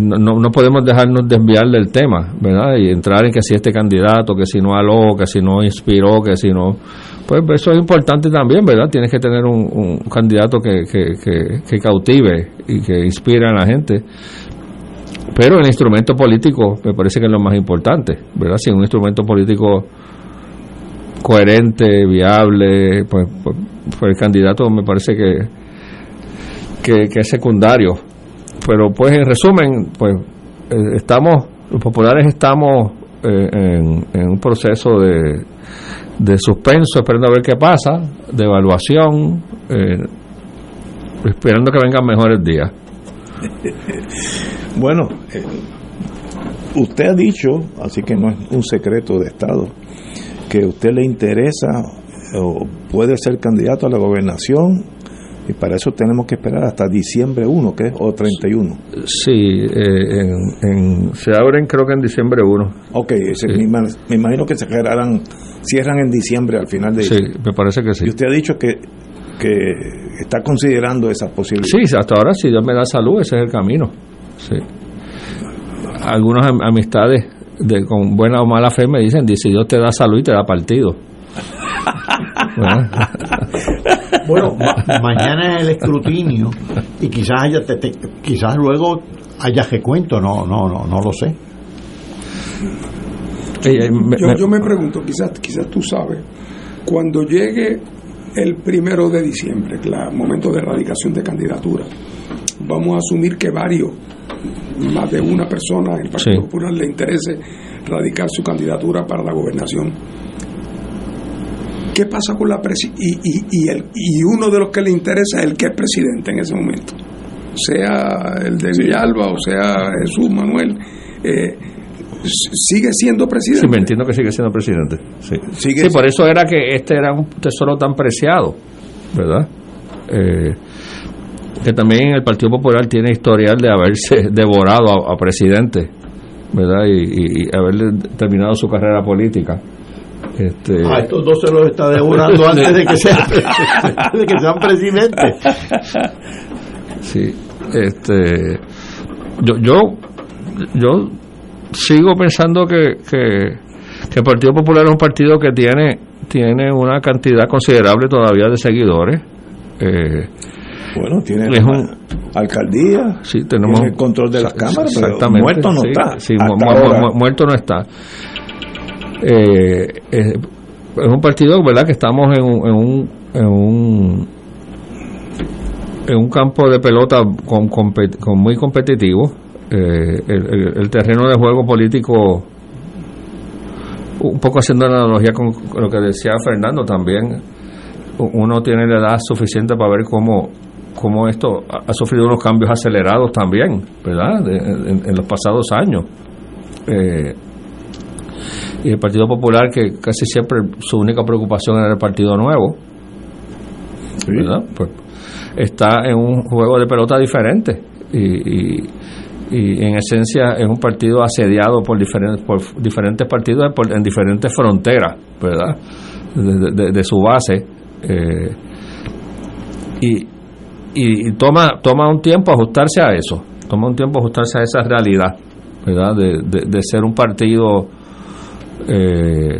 no, no podemos dejarnos desviar del tema, ¿verdad? Y entrar en que si este candidato, que si no aló, que si no inspiró, que si no... Pues eso es importante también, ¿verdad? Tienes que tener un, candidato que, que, que, cautive y que inspire a la gente. Pero el instrumento político me parece que es lo más importante, ¿verdad? Si un instrumento político coherente, viable, pues, pues, el candidato me parece que, que, que es secundario pero pues en resumen, pues eh, estamos, los populares estamos eh, en, un proceso de, de suspenso, esperando a ver qué pasa, de evaluación, eh, esperando que vengan mejores días. bueno, usted ha dicho, así que no es un secreto de Estado, que a usted le interesa o puede ser candidato a la gobernación y para eso tenemos que esperar hasta diciembre 1, que es, o 31. Sí, eh, en, se abren creo que en diciembre 1. Ok, me, imagino que se cerrarán, cierran en diciembre al final de Sí, me parece que sí. Y usted ha dicho que, que está considerando esas posibilidades. Sí, hasta ahora si Dios me da salud, ese es el camino. Sí. Algunas amistades de, con buena o mala fe me dicen, si Dios te da salud y te da partido. bueno, mañana es el escrutinio y quizás haya quizás luego haya recuento, no, no, no, no lo sé. yo, me pregunto, quizás, quizás tú sabes, cuando llegue el primero de diciembre, el momento de erradicación de candidatura, vamos a asumir que varios, más de una persona en el Partido Popular le interese radicar su candidatura para la gobernación ¿Qué pasa con la presidencia? Y, y, el, y uno de los que le interesa es el que es presidente en ese momento, sea el de Villalba o sea Jesús Manuel. Eh, sigue siendo presidente. Sí, me entiendo que sigue siendo presidente. Sí, sí por eso era que este era un tesoro tan preciado, ¿verdad? Eh, que también el Partido Popular tiene historial de haberse devorado a, presidente, ¿verdad? Y, y, haber terminado su carrera política. Este... Ah, estos dos se los está devorando antes de que sean, de que sean presidentes. Sí, este, yo, yo, yo sigo pensando que, que, el Partido Popular es un partido que tiene, tiene una cantidad considerable todavía de seguidores. Eh, bueno, tiene un, alcaldía, sí, tenemos el control de las cámaras, pero muerto no está. Sí, muerto no está. Eh, es, un partido verdad que estamos en un, en un, en un, en un campo de pelota con, con, muy competitivo eh, el, terreno de juego político un poco haciendo analogía con lo que decía Fernando también uno tiene la edad suficiente para ver cómo cómo esto ha, sufrido unos cambios acelerados también verdad en, los pasados años eh, y el Partido Popular, que casi siempre su única preocupación era el Partido Nuevo, Pues está en un juego de pelota diferente y, y, en esencia es un partido asediado por diferentes, por diferentes partidos en diferentes fronteras, ¿verdad? De, su base. Eh, y, y, toma, toma un tiempo ajustarse a eso, toma un tiempo ajustarse a esa realidad, ¿verdad? De, de ser un partido eh,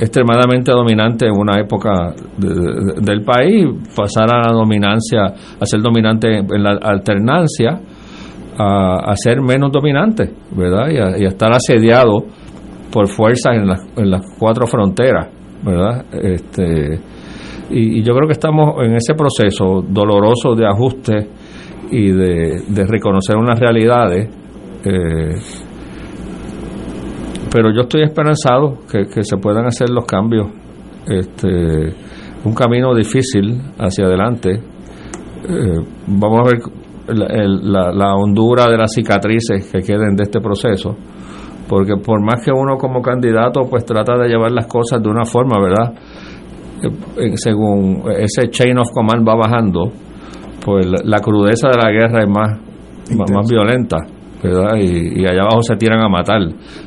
extremadamente dominante en una época del país, pasar a la dominancia, a ser dominante en la alternancia, a, ser menos dominante, ¿verdad? Y a, estar asediado por fuerzas en, en las cuatro fronteras, ¿verdad? Este, y, yo creo que estamos en ese proceso doloroso de ajuste y de, reconocer unas realidades. Eh, pero yo estoy esperanzado que, se puedan hacer los cambios. Este, un camino difícil hacia adelante. Eh, vamos a ver la, la, hondura de las cicatrices que queden de este proceso, porque por más que uno como candidato pues trata de llevar las cosas de una forma, ¿verdad? Eh, según ese chain of command va bajando, pues la, crudeza de la guerra es más, más violenta y, allá abajo se tiran a matar.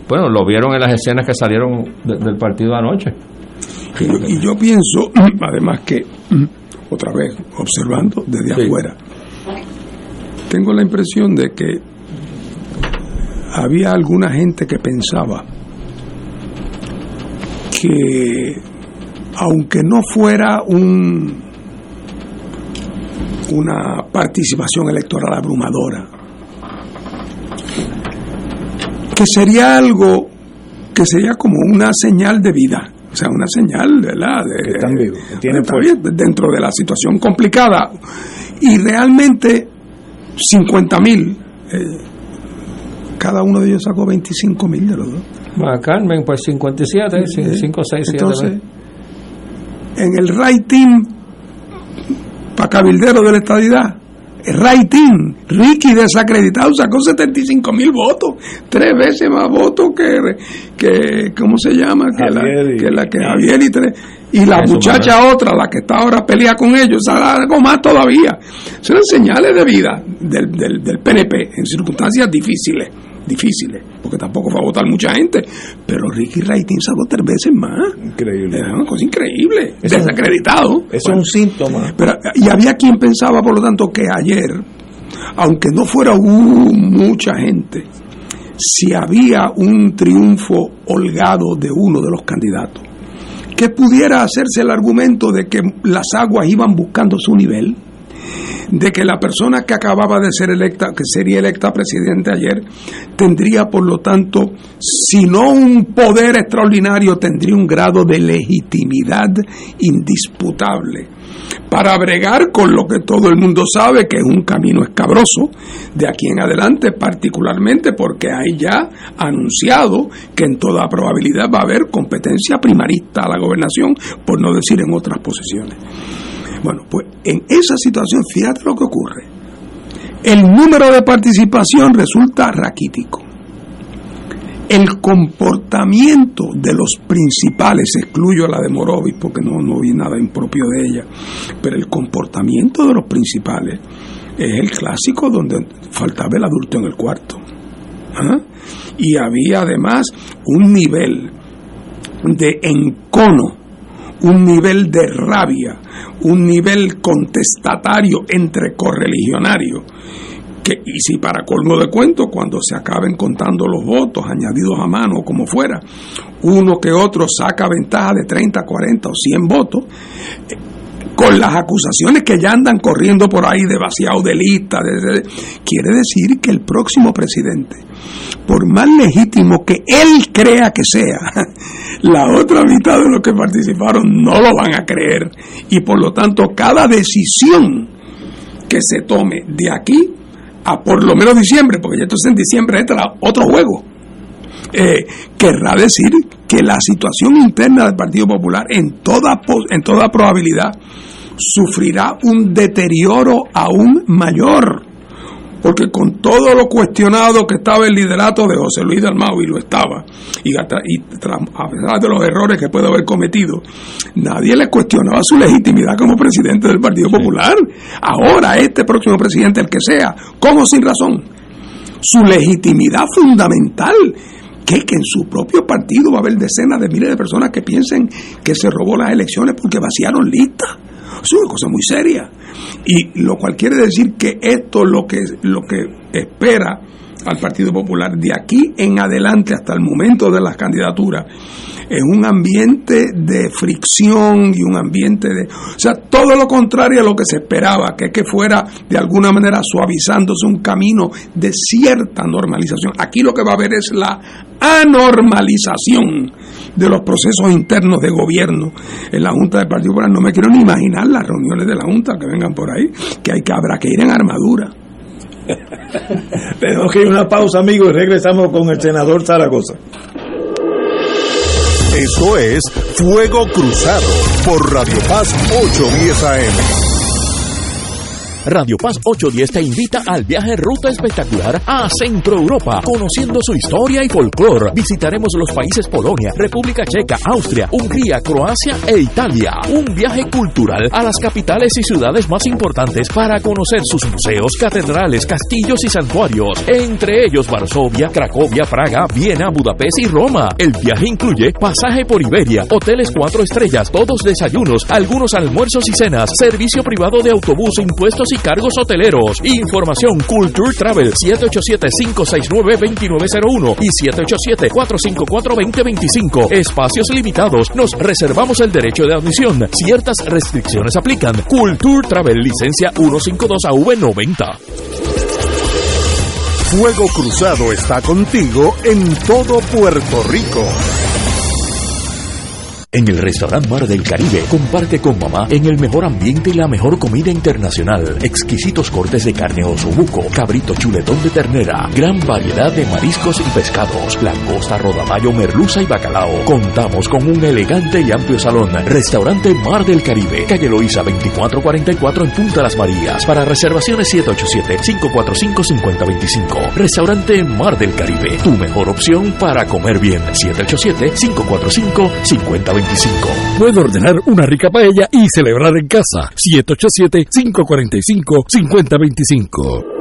Bueno, lo vieron en las escenas que salieron del partido anoche. Y, yo pienso, además que, otra vez, observando desde afuera, tengo la impresión de que había alguna gente que pensaba que aunque no fuera un una participación electoral abrumadora, que sería algo que sería como una señal de vida, o sea, una señal, ¿verdad? De, están vivos, tienen dentro de la situación complicada. Y realmente 50 mil, eh, cada uno de ellos sacó 25 mil de los dos. Carmen, pues 57, 5, 6, 7. Entonces, en el rating para cabildero de la estadidad, rating, Ricky desacreditado sacó 75 mil votos, tres veces más votos que, que ¿cómo se llama? Que la, que la que Javier y tres. Y la muchacha otra, la que está ahora pelea con ellos, algo más todavía. Son señales de vida del, del, del PNP en circunstancias difíciles difíciles, porque tampoco va a votar mucha gente, pero Ricky Raitin sacó tres veces más. Increíble. Es una cosa increíble, desacreditado. Eso es un síntoma. Pero, y había quien pensaba, por lo tanto, que ayer, aunque no fuera mucha gente, si había un triunfo holgado de uno de los candidatos, que pudiera hacerse el argumento de que las aguas iban buscando su nivel, de que la persona que acababa de ser electa, que sería electa presidente ayer, tendría por lo tanto, si no un poder extraordinario, tendría un grado de legitimidad indisputable para bregar con lo que todo el mundo sabe que es un camino escabroso de aquí en adelante, particularmente porque hay ya anunciado que en toda probabilidad va a haber competencia primarista a la gobernación, por no decir en otras posesiones. Bueno, pues en esa situación, fíjate lo que ocurre. El número de participación resulta raquítico. El comportamiento de los principales, excluyo a la de Morovis porque no, no vi nada impropio de ella, pero el comportamiento de los principales es el clásico donde faltaba el adulto en el cuarto. ¿ah? Y había además un nivel de encono un nivel de rabia, un nivel contestatario entre correligionarios. Que, y si para colmo de cuento, cuando se acaben contando los votos añadidos a mano, como fuera, uno que otro saca ventaja de 30, 40 o 100 votos, con las acusaciones que ya andan corriendo por ahí de vaciado de lista, quiere decir que el próximo presidente, por más legítimo que él crea que sea, la otra mitad de los que participaron no lo van a creer. Y por lo tanto cada decisión que se tome de aquí a por lo menos diciembre, porque ya esto es en diciembre, este otro juego, eh, querrá decir que la situación interna del Partido Popular en toda, en toda probabilidad sufrirá un deterioro aún mayor porque con todo lo cuestionado que estaba el liderato de José Luis Dalmau, y lo estaba, y, a pesar de los errores que puede haber cometido, nadie le cuestionaba su legitimidad como presidente del Partido Popular. Ahora, este próximo presidente, el que sea, como sin razón, su legitimidad fundamental que en su propio partido va a haber decenas de miles de personas que piensen que se robó las elecciones porque vaciaron listas. Es una cosa muy seria. Y lo cual quiere decir que esto lo que, lo que espera al Partido Popular de aquí en adelante hasta el momento de las candidaturas es un ambiente de fricción y un ambiente de... O sea, todo lo contrario a lo que se esperaba, que es que fuera de alguna manera suavizándose un camino de cierta normalización. Aquí lo que va a haber es la anormalización de los procesos internos de gobierno en la Junta del Partido Popular. No me quiero ni imaginar las reuniones de la Junta que vengan por ahí, que hay que habrá que ir en armadura. Tenemos que ir a una pausa, amigos, y regresamos con el senador Zaragoza. Esto es Fuego Cruzado por Radio Paz 810 AM. Radio Paz 810 te invita al viaje ruta espectacular a Centro Europa, conociendo su historia y folclore. Visitaremos los países Polonia, República Checa, Austria, Hungría, Croacia e Italia. Un viaje cultural a las capitales y ciudades más importantes para conocer sus museos, catedrales, castillos y santuarios, entre ellos Varsovia, Cracovia, Praga, Viena, Budapest y Roma. El viaje incluye pasaje por Iberia, hoteles cuatro estrellas, todos desayunos, algunos almuerzos y cenas, servicio privado de autobús, impuestos y cargos hoteleros. Información Culture Travel 787-569-2901 y 787-454-2025. Espacios limitados. Nos reservamos el derecho de admisión. Ciertas restricciones aplican. Culture Travel licencia 152AV90. Fuego Cruzado está contigo en todo Puerto Rico. En el restaurante Mar del Caribe, comparte con mamá en el mejor ambiente y la mejor comida internacional. Exquisitos cortes de carne osobuco, cabrito chuletón de ternera, gran variedad de mariscos y pescados, langosta, rodamayo, merluza y bacalao. Contamos con un elegante y amplio salón. Restaurante Mar del Caribe, calle Loíza 2444 en Punta Las Marías. Para reservaciones 787-545-5025. Restaurante Mar del Caribe, tu mejor opción para comer bien. 787-545-5025. Puede ordenar una rica paella y celebrar en casa. 787-545-5025.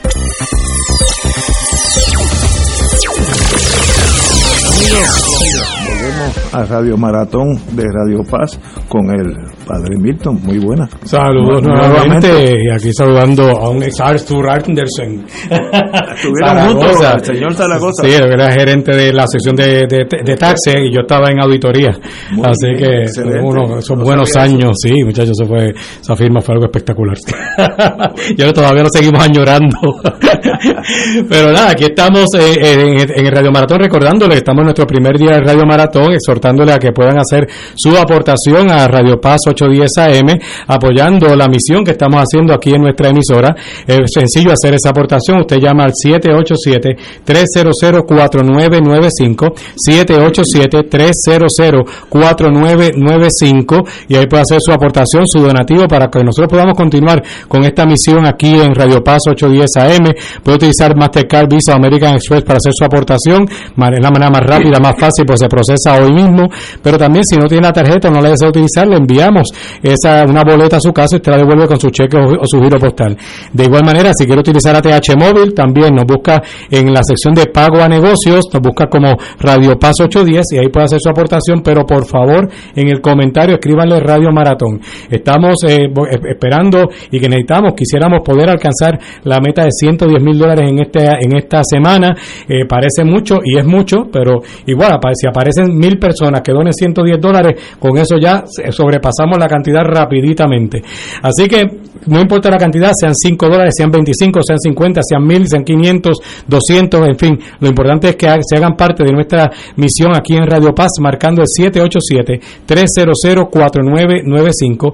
Volvemos a Radio Maratón de Radio Paz con el Padre Milton. Muy buena. Saludos nuevamente. Y aquí saludando a un ex Arthur Anderson. Juntos, el señor Zaragoza. Sí, era gerente de la sección de, de, y yo estaba en auditoría. Muy Así bien, que excelente. son No buenos años. Sí, muchachos, eso fue, esa firma fue algo espectacular. y ahora todavía lo seguimos añorando. Pero nada, aquí estamos eh, en, en el Radio Maratón recordándole, estamos en nuestro primer día de Radio Maratón, exhortándole a que puedan hacer su aportación a Radio Paz 810 AM, apoyando la misión que estamos haciendo aquí en nuestra emisora. Es sencillo hacer esa aportación, usted llama al 787-300-4995, 787-300-4995 y ahí puede hacer su aportación, su donativo para que nosotros podamos continuar con esta misión aquí en Radio Paz 810 AM. Puede utilizar Mastercard, Visa, American Express para hacer su aportación, es la manera más rápida, más fácil, pues se procesa hoy mismo. Pero también si no tiene la tarjeta no la desea utilizar, le enviamos esa una boleta a su casa y usted la devuelve con su cheque o, su giro postal. De igual manera, si quiere utilizar ATH móvil, también nos busca en la sección de pago a negocios, nos busca como Radio Paz 810 y ahí puede hacer su aportación, pero por favor, en el comentario escríbanle Radio Maratón. Estamos eh, esperando y que necesitamos, quisiéramos poder alcanzar la meta de 110 mil dólares en, este, en esta semana. Eh, parece mucho y es mucho, pero igual, si aparecen mil personas que donen 110 dólares, con eso ya se- la cantidad rapiditamente. Así que no importa la cantidad, sean 5 dólares, sean 25, sean 50, sean 1000, sean 500, 200, en fin, lo importante es que se hagan parte de nuestra misión aquí en Radio Paz, marcando el 787-300-4995,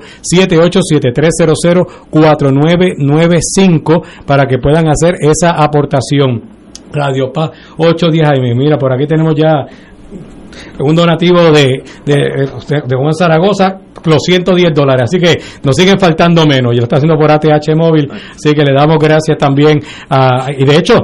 787-300-4995, para que puedan hacer esa aportación. Radio Paz 810 AM. Mira, por aquí tenemos ya un donativo de, de, de Juan Zaragoza, los 110 dólares. Así que nos siguen faltando menos. Y lo está haciendo por ATH móvil. Así que le damos gracias también a. Y de hecho,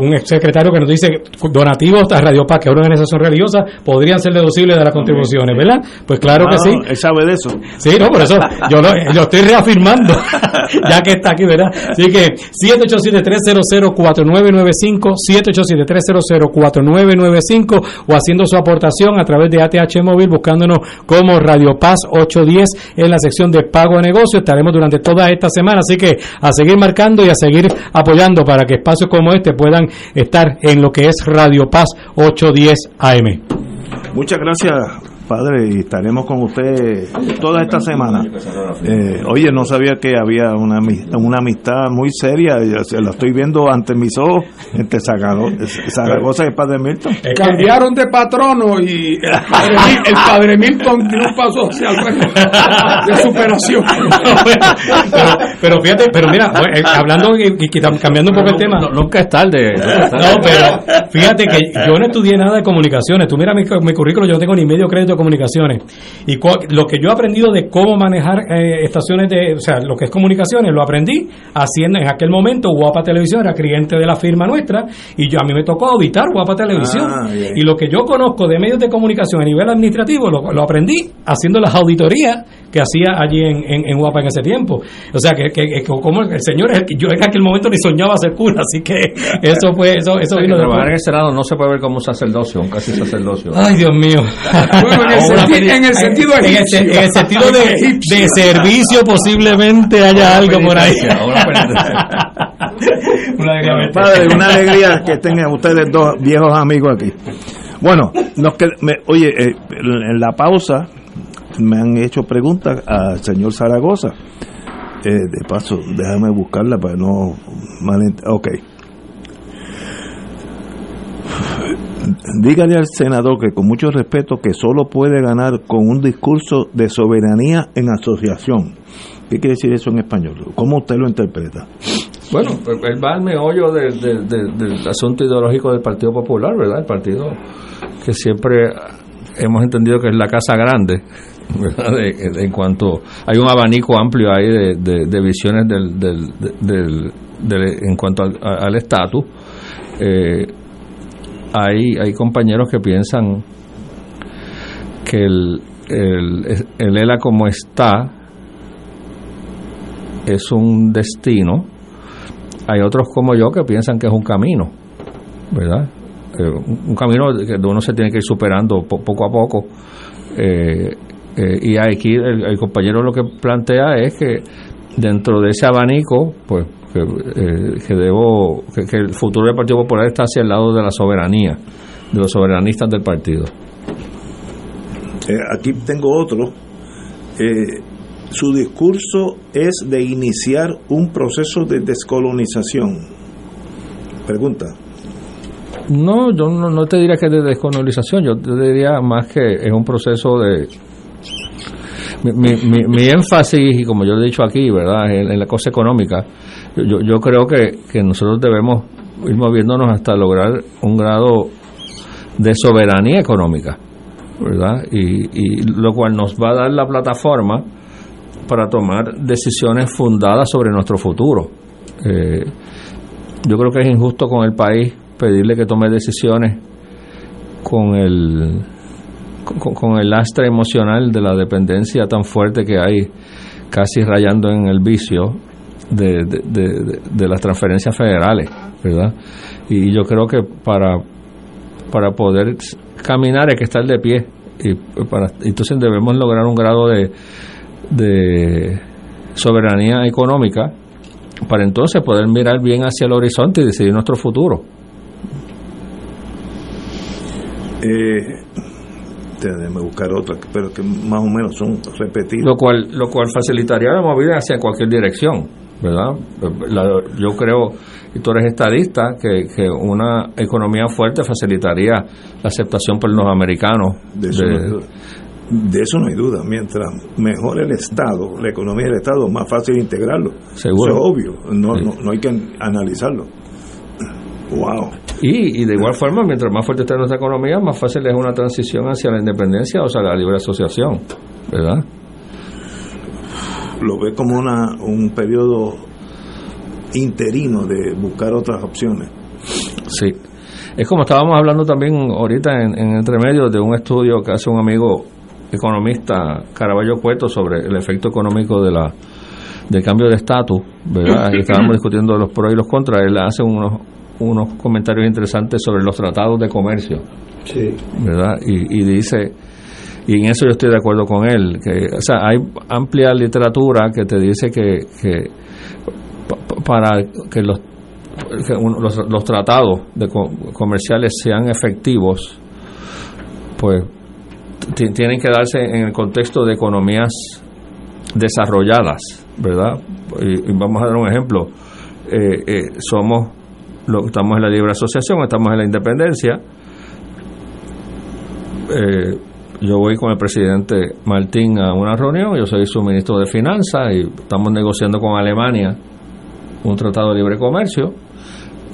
un ex secretario que nos dice donativos a Radio Paz, que es una organización religiosa, podrían ser deducibles de las contribuciones, ¿verdad? Pues claro que Ah, sí. Él sabe de eso. Sí, no, por eso yo lo, lo estoy reafirmando, ya que está aquí, ¿verdad? Así que 787-300-4995, 787-300-4995 o haciendo su aportación a través de ATH Móvil buscándonos como Radio Paz 810 en la sección de pago a negocio. Estaremos durante toda esta semana, así que a seguir marcando y a seguir apoyando para que espacios como este puedan estar en lo que es Radio Paz 810 AM. Muchas gracias, padre, y estaremos con usted toda esta semana. Eh, oye, no sabía que había una, una amistad muy seria, se la estoy viendo ante mis ojos entre Zarago- Zaragoza y el Padre Milton. Cambiaron de patrono y el padre, Mil- el padre Milton dio un paso hacia el de superación. pero, pero fíjate, pero mira, eh, hablando y, cambiando un poco el tema. nunca es tarde. No, pero fíjate que yo no estudié nada de comunicaciones. Tú mira mi, mi currículo, yo no tengo ni medio crédito comunicaciones. Y lo que yo he aprendido de cómo manejar eh, estaciones de, o sea, lo que es comunicaciones, lo aprendí haciendo en aquel momento Guapa Televisión era cliente de la firma nuestra y yo a mí me tocó auditar Guapa Televisión. Ah, y lo que yo conozco de medios de comunicación a nivel administrativo lo, lo aprendí haciendo las auditorías que hacía allí en, en, Guapa en ese tiempo. O sea, que, que, como el señor es el que yo en aquel momento ni soñaba ser cura, así que eso fue, eso, eso vino de Trabajar en el Senado no se puede ver como sacerdocio, un casi sacerdocio. Ay, Dios mío. en, el sentido en, el, sentido de, de servicio posiblemente haya algo por ahí. una alegría, padre, una alegría que tengan ustedes dos viejos amigos aquí. Bueno, nos que, oye, eh, en la pausa me han hecho preguntas al señor Zaragoza. Eh, de paso, déjame buscarla para no Ok. Dígale al senador que con mucho respeto que solo puede ganar con un discurso de soberanía en asociación. ¿Qué quiere decir eso en español? ¿Cómo usted lo interpreta? Bueno, pues, él va al meollo del asunto ideológico del Partido Popular, ¿verdad? El partido que siempre hemos entendido que es la casa grande en cuanto hay un abanico amplio ahí de, visiones del, del, en cuanto al estatus eh, hay hay compañeros que piensan que el, el, el ELA como está es un destino. Hay otros como yo que piensan que es un camino verdad eh, un camino que uno se tiene que ir superando poco a poco. Eh, eh, y aquí el, compañero lo que plantea es que dentro de ese abanico, pues que, eh, debo que, el futuro del Partido Popular está hacia el lado de la soberanía, de los soberanistas del partido. Eh, aquí tengo otro. su discurso es de iniciar un proceso de descolonización. Pregunta. No, yo no, no, te diría que es de descolonización, yo te diría más que es un proceso de, mi, mi, énfasis, y como yo he dicho aquí, ¿verdad?, en, la cosa económica, yo, yo creo que, que nosotros debemos ir moviéndonos hasta lograr un grado de soberanía económica, ¿verdad? Y, lo cual nos va a dar la plataforma para tomar decisiones fundadas sobre nuestro futuro. Eh, yo creo que es injusto con el país pedirle que tome decisiones con el con, el lastre emocional de la dependencia tan fuerte que hay, casi rayando en el vicio de, de, las transferencias federales, ¿verdad? Y yo creo que para, para poder caminar hay que estar de pie. Y para, entonces debemos lograr un grado de, de soberanía económica para entonces poder mirar bien hacia el horizonte y decidir nuestro futuro. Eh, buscar otra, pero que más o menos son repetidas. Lo cual, lo cual facilitaría la movilidad hacia cualquier dirección, ¿verdad? yo creo, y tú eres estadista, que, que una economía fuerte facilitaría la aceptación por los americanos. De eso, no hay duda. de eso no hay duda. Mientras mejor el Estado, la economía del Estado, más fácil integrarlo. Seguro. Eso es obvio, no, no, no hay que analizarlo. Wow. Y, de igual forma, mientras más fuerte está nuestra economía, más fácil es una transición hacia la independencia o sea, la libre asociación, ¿verdad? Lo ve como una, un periodo interino de buscar otras opciones. Sí. Es como estábamos hablando también ahorita en, en entremedio de un estudio que hace un amigo economista, Caraballo Cueto, sobre el efecto económico de la del cambio de estatus, ¿verdad? Y estábamos discutiendo los pros y los contras. Él hace unos unos comentarios interesantes sobre los tratados de comercio. ¿Verdad? Y, dice, y en eso yo estoy de acuerdo con él, que o sea, hay amplia literatura que te dice que, que para que los, los, tratados de comerciales sean efectivos, pues tienen que darse en el contexto de economías desarrolladas, ¿verdad? Y, vamos a dar un ejemplo. Eh, eh, somos estamos en la libre asociación, estamos en la independencia. Eh, yo voy con el presidente Martín a una reunión, yo soy su ministro de Finanzas y estamos negociando con Alemania un tratado de libre comercio.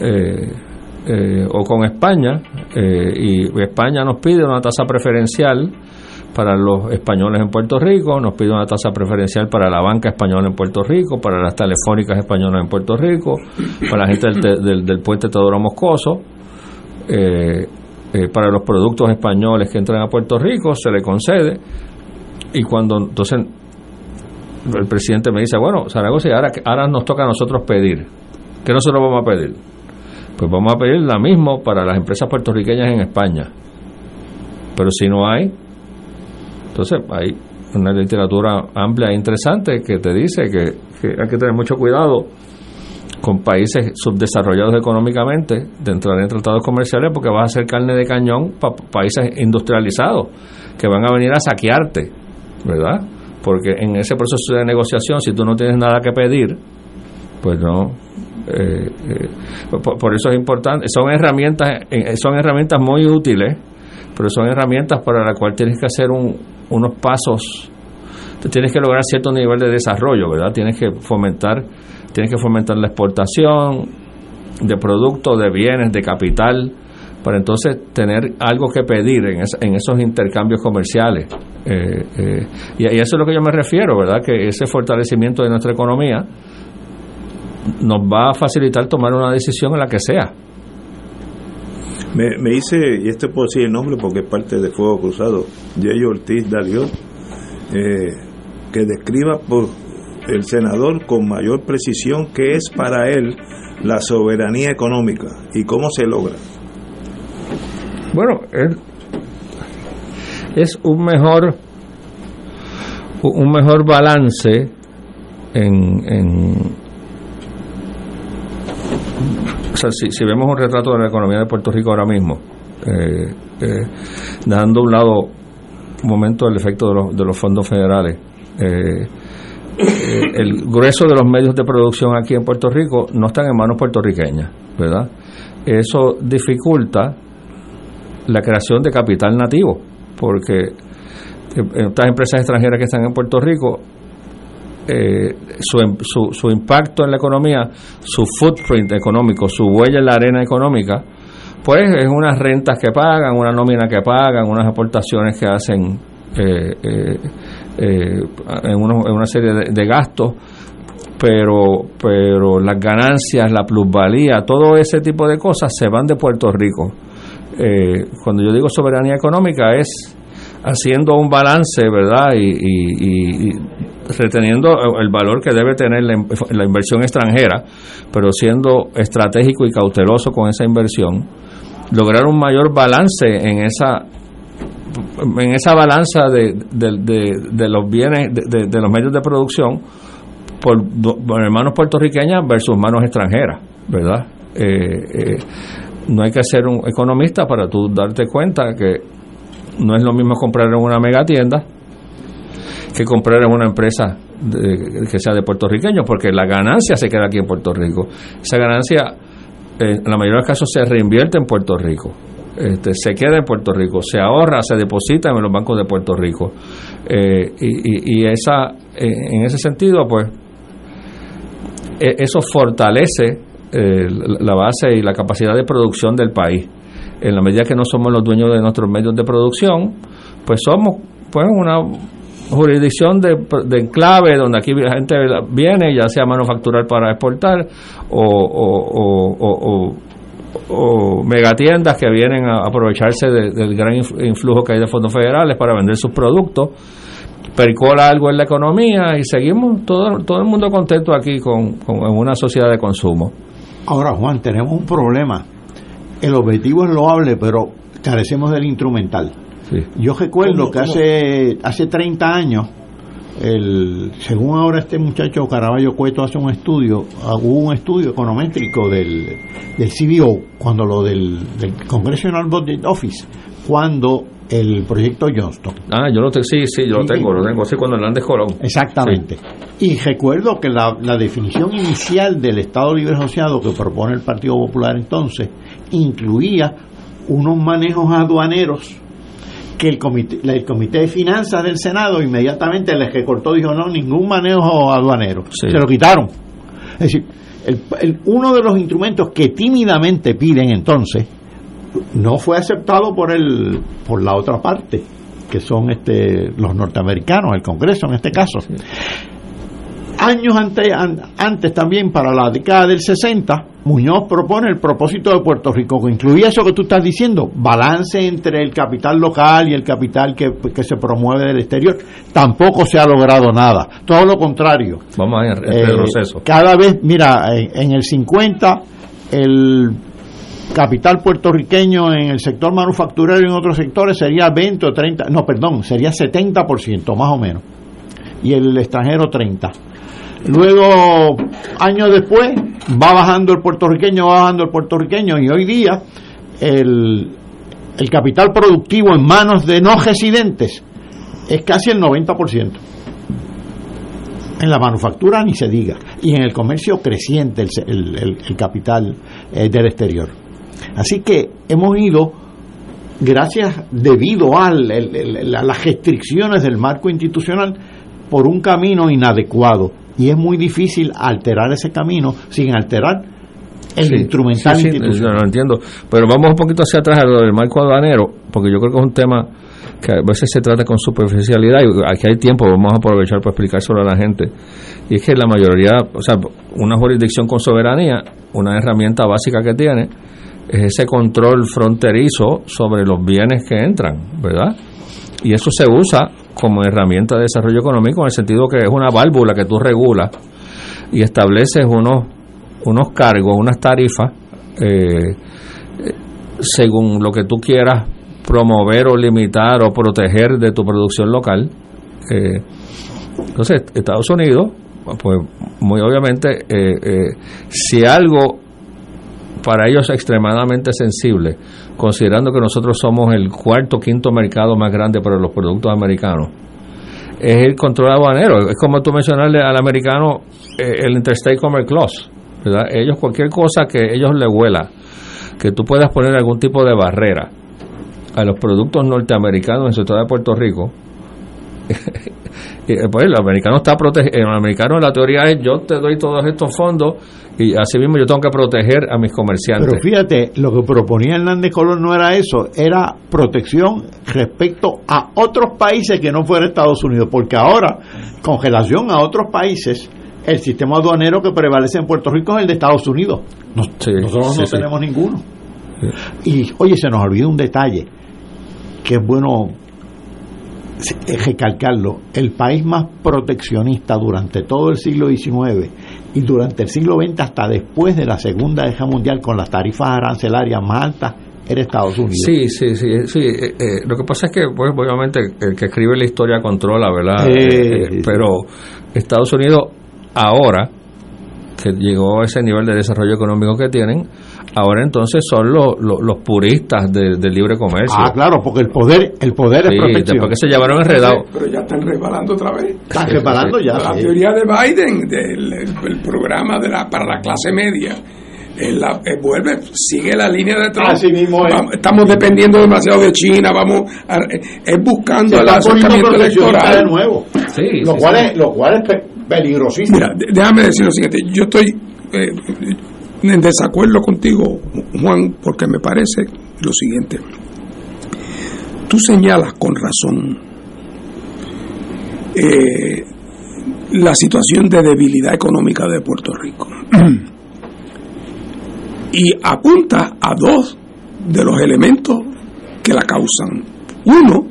Eh, eh, o con España y España nos pide una tasa preferencial para los españoles en Puerto Rico, nos pide una tasa preferencial para la banca española en Puerto Rico, para las telefónicas españolas en Puerto Rico, para la gente del, del, puente Teodoro Moscoso, eh, para los productos españoles que entran a Puerto Rico, se le concede. Y cuando entonces el presidente me dice, bueno, Zaragoza, ahora, ahora nos toca a nosotros pedir. ¿Qué nosotros vamos a pedir? Pues vamos a pedir la mismo para las empresas puertorriqueñas en España. Pero si no hay, entonces hay una literatura amplia e interesante que te dice que, hay que tener mucho cuidado con países subdesarrollados económicamente de entrar en tratados comerciales porque vas a ser carne de cañón para países industrializados que van a venir a saquearte, ¿verdad? Porque en ese proceso de negociación, si tú no tienes nada que pedir, pues no. Eh, eh, por, eso es importante. Son herramientas, eh, son herramientas muy útiles, pero son herramientas para las cuales tienes que hacer un, unos pasos, tienes que lograr cierto nivel de desarrollo, ¿verdad? Tienes que fomentar, tienes que fomentar la exportación de productos, de bienes, de capital, para entonces tener algo que pedir en, en esos intercambios comerciales. Eh, eh, y, y, eso es lo que yo me refiero, ¿verdad? Que ese fortalecimiento de nuestra economía nos va a facilitar tomar una decisión en la que sea. Me, me dice, y este puedo decir el nombre porque es parte de Fuego Cruzado, Jay Ortiz Daliot, eh, que describa por el senador con mayor precisión qué es para él la soberanía económica y cómo se logra. Bueno, él es un mejor un mejor balance en, o sea, si, vemos un retrato de la economía de Puerto Rico ahora mismo, eh, eh, dando a un lado un momento el efecto de los, de los fondos federales, eh, el grueso de los medios de producción aquí en Puerto Rico no están en manos puertorriqueñas, ¿verdad? Eso dificulta la creación de capital nativo, porque estas empresas extranjeras que están en Puerto Rico eh, su, su, su, impacto en la economía, su footprint económico, su huella en la arena económica, pues es unas rentas que pagan, una nómina que pagan, unas aportaciones que hacen eh, eh, en, una serie de, gastos, pero, pero las ganancias, la plusvalía, todo ese tipo de cosas se van de Puerto Rico. cuando yo digo soberanía económica es haciendo un balance, ¿verdad? y, reteniendo el valor que debe tener la, inversión extranjera, pero siendo estratégico y cauteloso con esa inversión, lograr un mayor balance en esa en esa balanza de, de, los bienes de, los medios de producción por, manos puertorriqueñas versus manos extranjeras, ¿verdad? Eh, eh, no hay que ser un economista para tú darte cuenta que no es lo mismo comprar en una mega tienda que comprar en una empresa que sea de puertorriqueños, porque la ganancia se queda aquí en Puerto Rico. Esa ganancia, en la mayoría de los casos, se reinvierte en Puerto Rico. Este, se queda en Puerto Rico, se ahorra, se deposita en los bancos de Puerto Rico. Eh, y, esa, en ese sentido, pues, e, eso fortalece eh, la base y la capacidad de producción del país. En la medida que no somos los dueños de nuestros medios de producción, pues somos pues una jurisdicción de, enclave donde aquí la gente viene, ya sea manufacturar para exportar o, megatiendas que vienen a aprovecharse del gran influjo que hay de fondos federales para vender sus productos. Pericola algo en la economía y seguimos todo, todo el mundo contento aquí con, con en una sociedad de consumo. Ahora, Juan, tenemos un problema. El objetivo es loable, pero carecemos del instrumental. Yo recuerdo que hace, hace 30 años, el, según ahora este muchacho Caraballo Cueto hace un estudio, hubo un estudio econométrico del, del CBO, cuando lo del, del Congressional Budget Office, cuando el proyecto Johnston. Ah, yo lo tengo, sí, sí, yo lo tengo, lo tengo, así cuando Hernández Colón. Exactamente. Y recuerdo que la, la, definición inicial del Estado Libre Asociado que propone el Partido Popular entonces incluía unos manejos aduaneros que el comité, el comité de finanzas del Senado inmediatamente les recortó, dijo no, ningún manejo aduanero. Se lo quitaron. Es decir, el, uno de los instrumentos que tímidamente piden entonces no fue aceptado por el por la otra parte que son este, los norteamericanos, el Congreso en este caso. Años antes, antes también, para la década del 60, Muñoz propone el propósito de Puerto Rico, que incluía eso que tú estás diciendo, balance entre el capital local y el capital que, se promueve del exterior. Tampoco se ha logrado nada, todo lo contrario. Vamos a ver el proceso. Cada vez, mira, en el 50, el capital puertorriqueño en el sector manufacturero y en otros sectores sería 20 o 30, no, perdón, sería 70% más o menos, y el extranjero 30. Luego, años después, va bajando el puertorriqueño, va bajando el puertorriqueño, y hoy día el, el capital productivo en manos de no residentes es casi el 90%. En la manufactura ni se diga. Y en el comercio creciente el, el, capital eh, del exterior. Así que hemos ido, gracias debido a las restricciones del marco institucional, por un camino inadecuado. Y es muy difícil alterar ese camino sin alterar el instrumental institucional. lo entiendo. Pero vamos un poquito hacia atrás a lo del marco aduanero, porque yo creo que es un tema que a veces se trata con superficialidad y aquí hay tiempo, vamos a aprovechar para explicárselo a la gente. Y es que la mayoría, o sea, una jurisdicción con soberanía, una herramienta básica que tiene, es ese control fronterizo sobre los bienes que entran, ¿verdad? Y eso se usa como herramienta de desarrollo económico en el sentido que es una válvula que tú regulas y estableces unos, unos cargos, unas tarifas, eh, según lo que tú quieras promover o limitar o proteger de tu producción local. Eh, entonces, Estados Unidos, pues muy obviamente, eh, si algo para ellos extremadamente sensible, considerando que nosotros somos el cuarto quinto mercado más grande para los productos americanos. Es el control aduanero. Es como tú mencionarle al americano eh, el Interstate Commerce Clause. Ellos, cualquier cosa que ellos le huela, que tú puedas poner algún tipo de barrera a los productos norteamericanos en su estado de Puerto Rico, pues el americano está protegido, el americano la teoría es yo te doy todos estos fondos y así mismo yo tengo que proteger a mis comerciantes. Pero fíjate, lo que proponía Hernández Colón no era eso, era protección respecto a otros países que no fuera Estados Unidos, porque ahora, con relación a otros países, el sistema aduanero que prevalece en Puerto Rico es el de Estados Unidos. nosotros no tenemos ninguno. Y oye, se nos olvidó un detalle que es bueno recalcarlo, el país más proteccionista durante todo el siglo XIX y durante el siglo XX hasta después de la Segunda Guerra Mundial con las tarifas arancelarias más altas era Estados Unidos. Sí, sí, sí. sí. Eh, eh, lo que pasa es que, pues, obviamente, el que escribe la historia controla, ¿verdad? Eh, pero Estados Unidos ahora, que llegó a ese nivel de desarrollo económico que tienen, ahora entonces son los, los, puristas del libre comercio. Ah, claro, porque el poder el poder es protección. Después que se llevaron enredados. Pero ya están resbalando otra vez. Están resbalando ya. La teoría de Biden, del programa de la, para la clase media, la, vuelve, sigue la línea de trabajo. mismo estamos dependiendo demasiado de China, vamos es buscando el acercamiento electoral de nuevo. Sí, lo, cual Es, lo cual es peligrosísimo. Mira, déjame decir lo siguiente, yo estoy eh, en desacuerdo contigo, Juan, porque me parece lo siguiente. Tú señalas con razón eh, la situación de debilidad económica de Puerto Rico y apunta a dos de los elementos que la causan. Uno,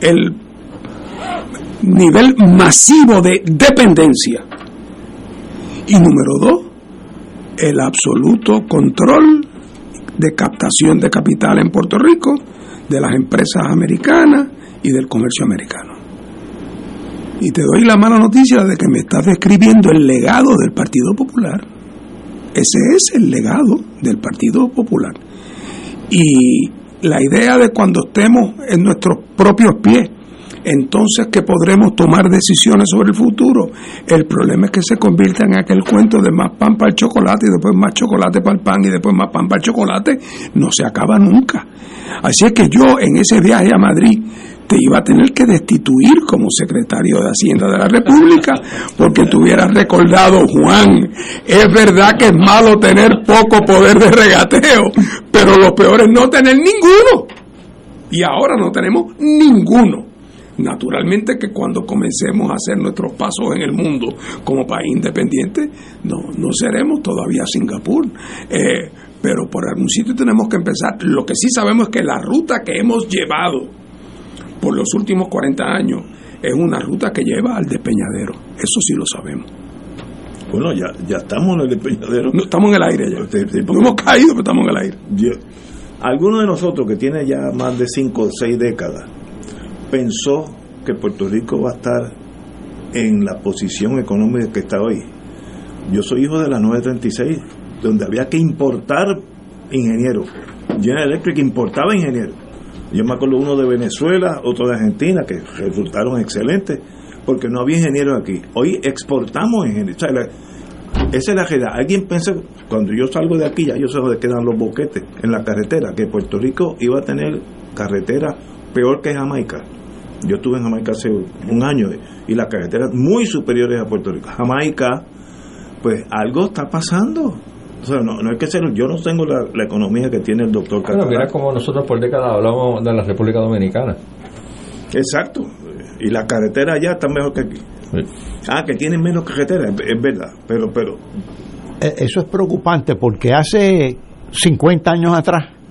el nivel masivo de dependencia. Y número dos, el absoluto control de captación de capital en Puerto Rico de las empresas americanas y del comercio americano. Y te doy la mala noticia de que me estás describiendo el legado del Partido Popular. Ese es el legado del Partido Popular. Y la idea de cuando estemos en nuestros propios pies, entonces que podremos tomar decisiones sobre el futuro. El problema es que se convierta en aquel cuento de más pan para el chocolate y después más chocolate para el pan y después más pan para el chocolate. No se acaba nunca. Así es que yo en ese viaje a Madrid te iba a tener que destituir como secretario de Hacienda de la República porque te hubieras recordado, Juan, es verdad que es malo tener poco poder de regateo, pero lo peor es no tener ninguno. Y ahora no tenemos ninguno. Naturalmente que cuando comencemos a hacer nuestros pasos en el mundo como país independiente, no, no seremos todavía Singapur. Eh, pero por algún sitio tenemos que empezar. Lo que sí sabemos es que la ruta que hemos llevado por los últimos 40 años es una ruta que lleva al despeñadero. Eso sí lo sabemos. Bueno, ya, ya estamos en el despeñadero. No, estamos en el aire ya. no hemos caído, pero estamos en el aire. alguno de nosotros que tiene ya más de 5 o 6 décadas pensó que Puerto Rico va a estar en la posición económica que está hoy. Yo soy hijo de la 936, donde había que importar ingenieros. General Electric importaba ingenieros. Yo me acuerdo uno de Venezuela, otro de Argentina, que resultaron excelentes, porque no había ingenieros aquí. Hoy exportamos ingenieros. esa es la realidad. Alguien piensa, cuando yo salgo de aquí, ya yo sé dónde quedan los boquetes en la carretera, que Puerto Rico iba a tener carretera peor que Jamaica. Yo estuve en Jamaica hace un año y las carreteras muy superiores a Puerto Rico. Jamaica, pues algo está pasando. O sea, no, no hay que ser, yo no tengo la, economía que tiene el doctor Catalán. mira como nosotros por décadas hablamos de la República Dominicana. Exacto. Y las carreteras allá están mejor que aquí. Ah, que tienen menos carreteras, es, verdad. Pero, pero. E, eso es preocupante porque hace 50 años atrás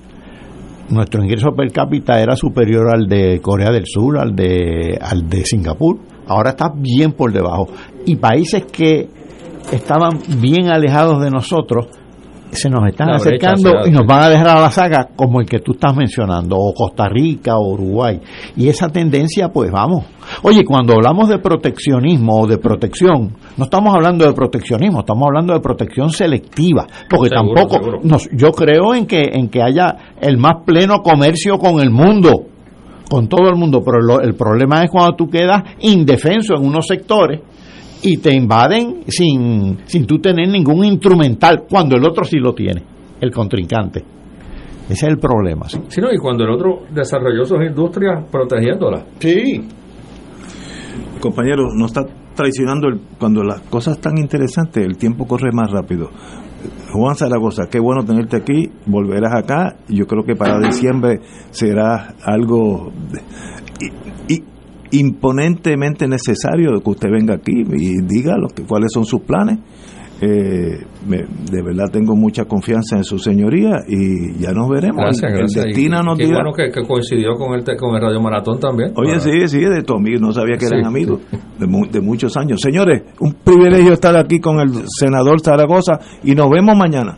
nuestro ingreso per cápita era superior al de Corea del Sur, al de, al de Singapur. Ahora está bien por debajo. Y países que estaban bien alejados de nosotros se nos están acercando y nos van a dejar a la saga como el que tú estás mencionando, o Costa Rica o Uruguay. Y esa tendencia, pues vamos. Oye, cuando hablamos de proteccionismo o de protección, no estamos hablando de proteccionismo, estamos hablando de protección selectiva, porque tampoco Nos, yo creo en que en que haya el más pleno comercio con el mundo, con todo el mundo, pero el problema es cuando tú quedas indefenso en unos sectores y te invaden sin, sin tú tener ningún instrumental, cuando el otro sí lo tiene, el contrincante. Ese es el problema. Sí, y cuando el otro desarrolló sus industrias protegiéndolas. Sí. Compañero, no está traicionando el, cuando las cosas están interesantes, el tiempo corre más rápido. Juan Zaragoza, qué bueno tenerte aquí, volverás acá, yo creo que para diciembre será algo imponentemente necesario que usted venga aquí y diga lo que, cuáles son sus planes. Eh, de verdad tengo mucha confianza en su señoría y ya nos veremos. Gracias, El destino nos qué bueno que, coincidió con el, con el Radio Maratón también. Oye, sí, sí, de tu amigo, no sabía que eran amigos de, de, muchos años. Señores, un privilegio estar aquí con el senador Zaragoza y nos vemos mañana.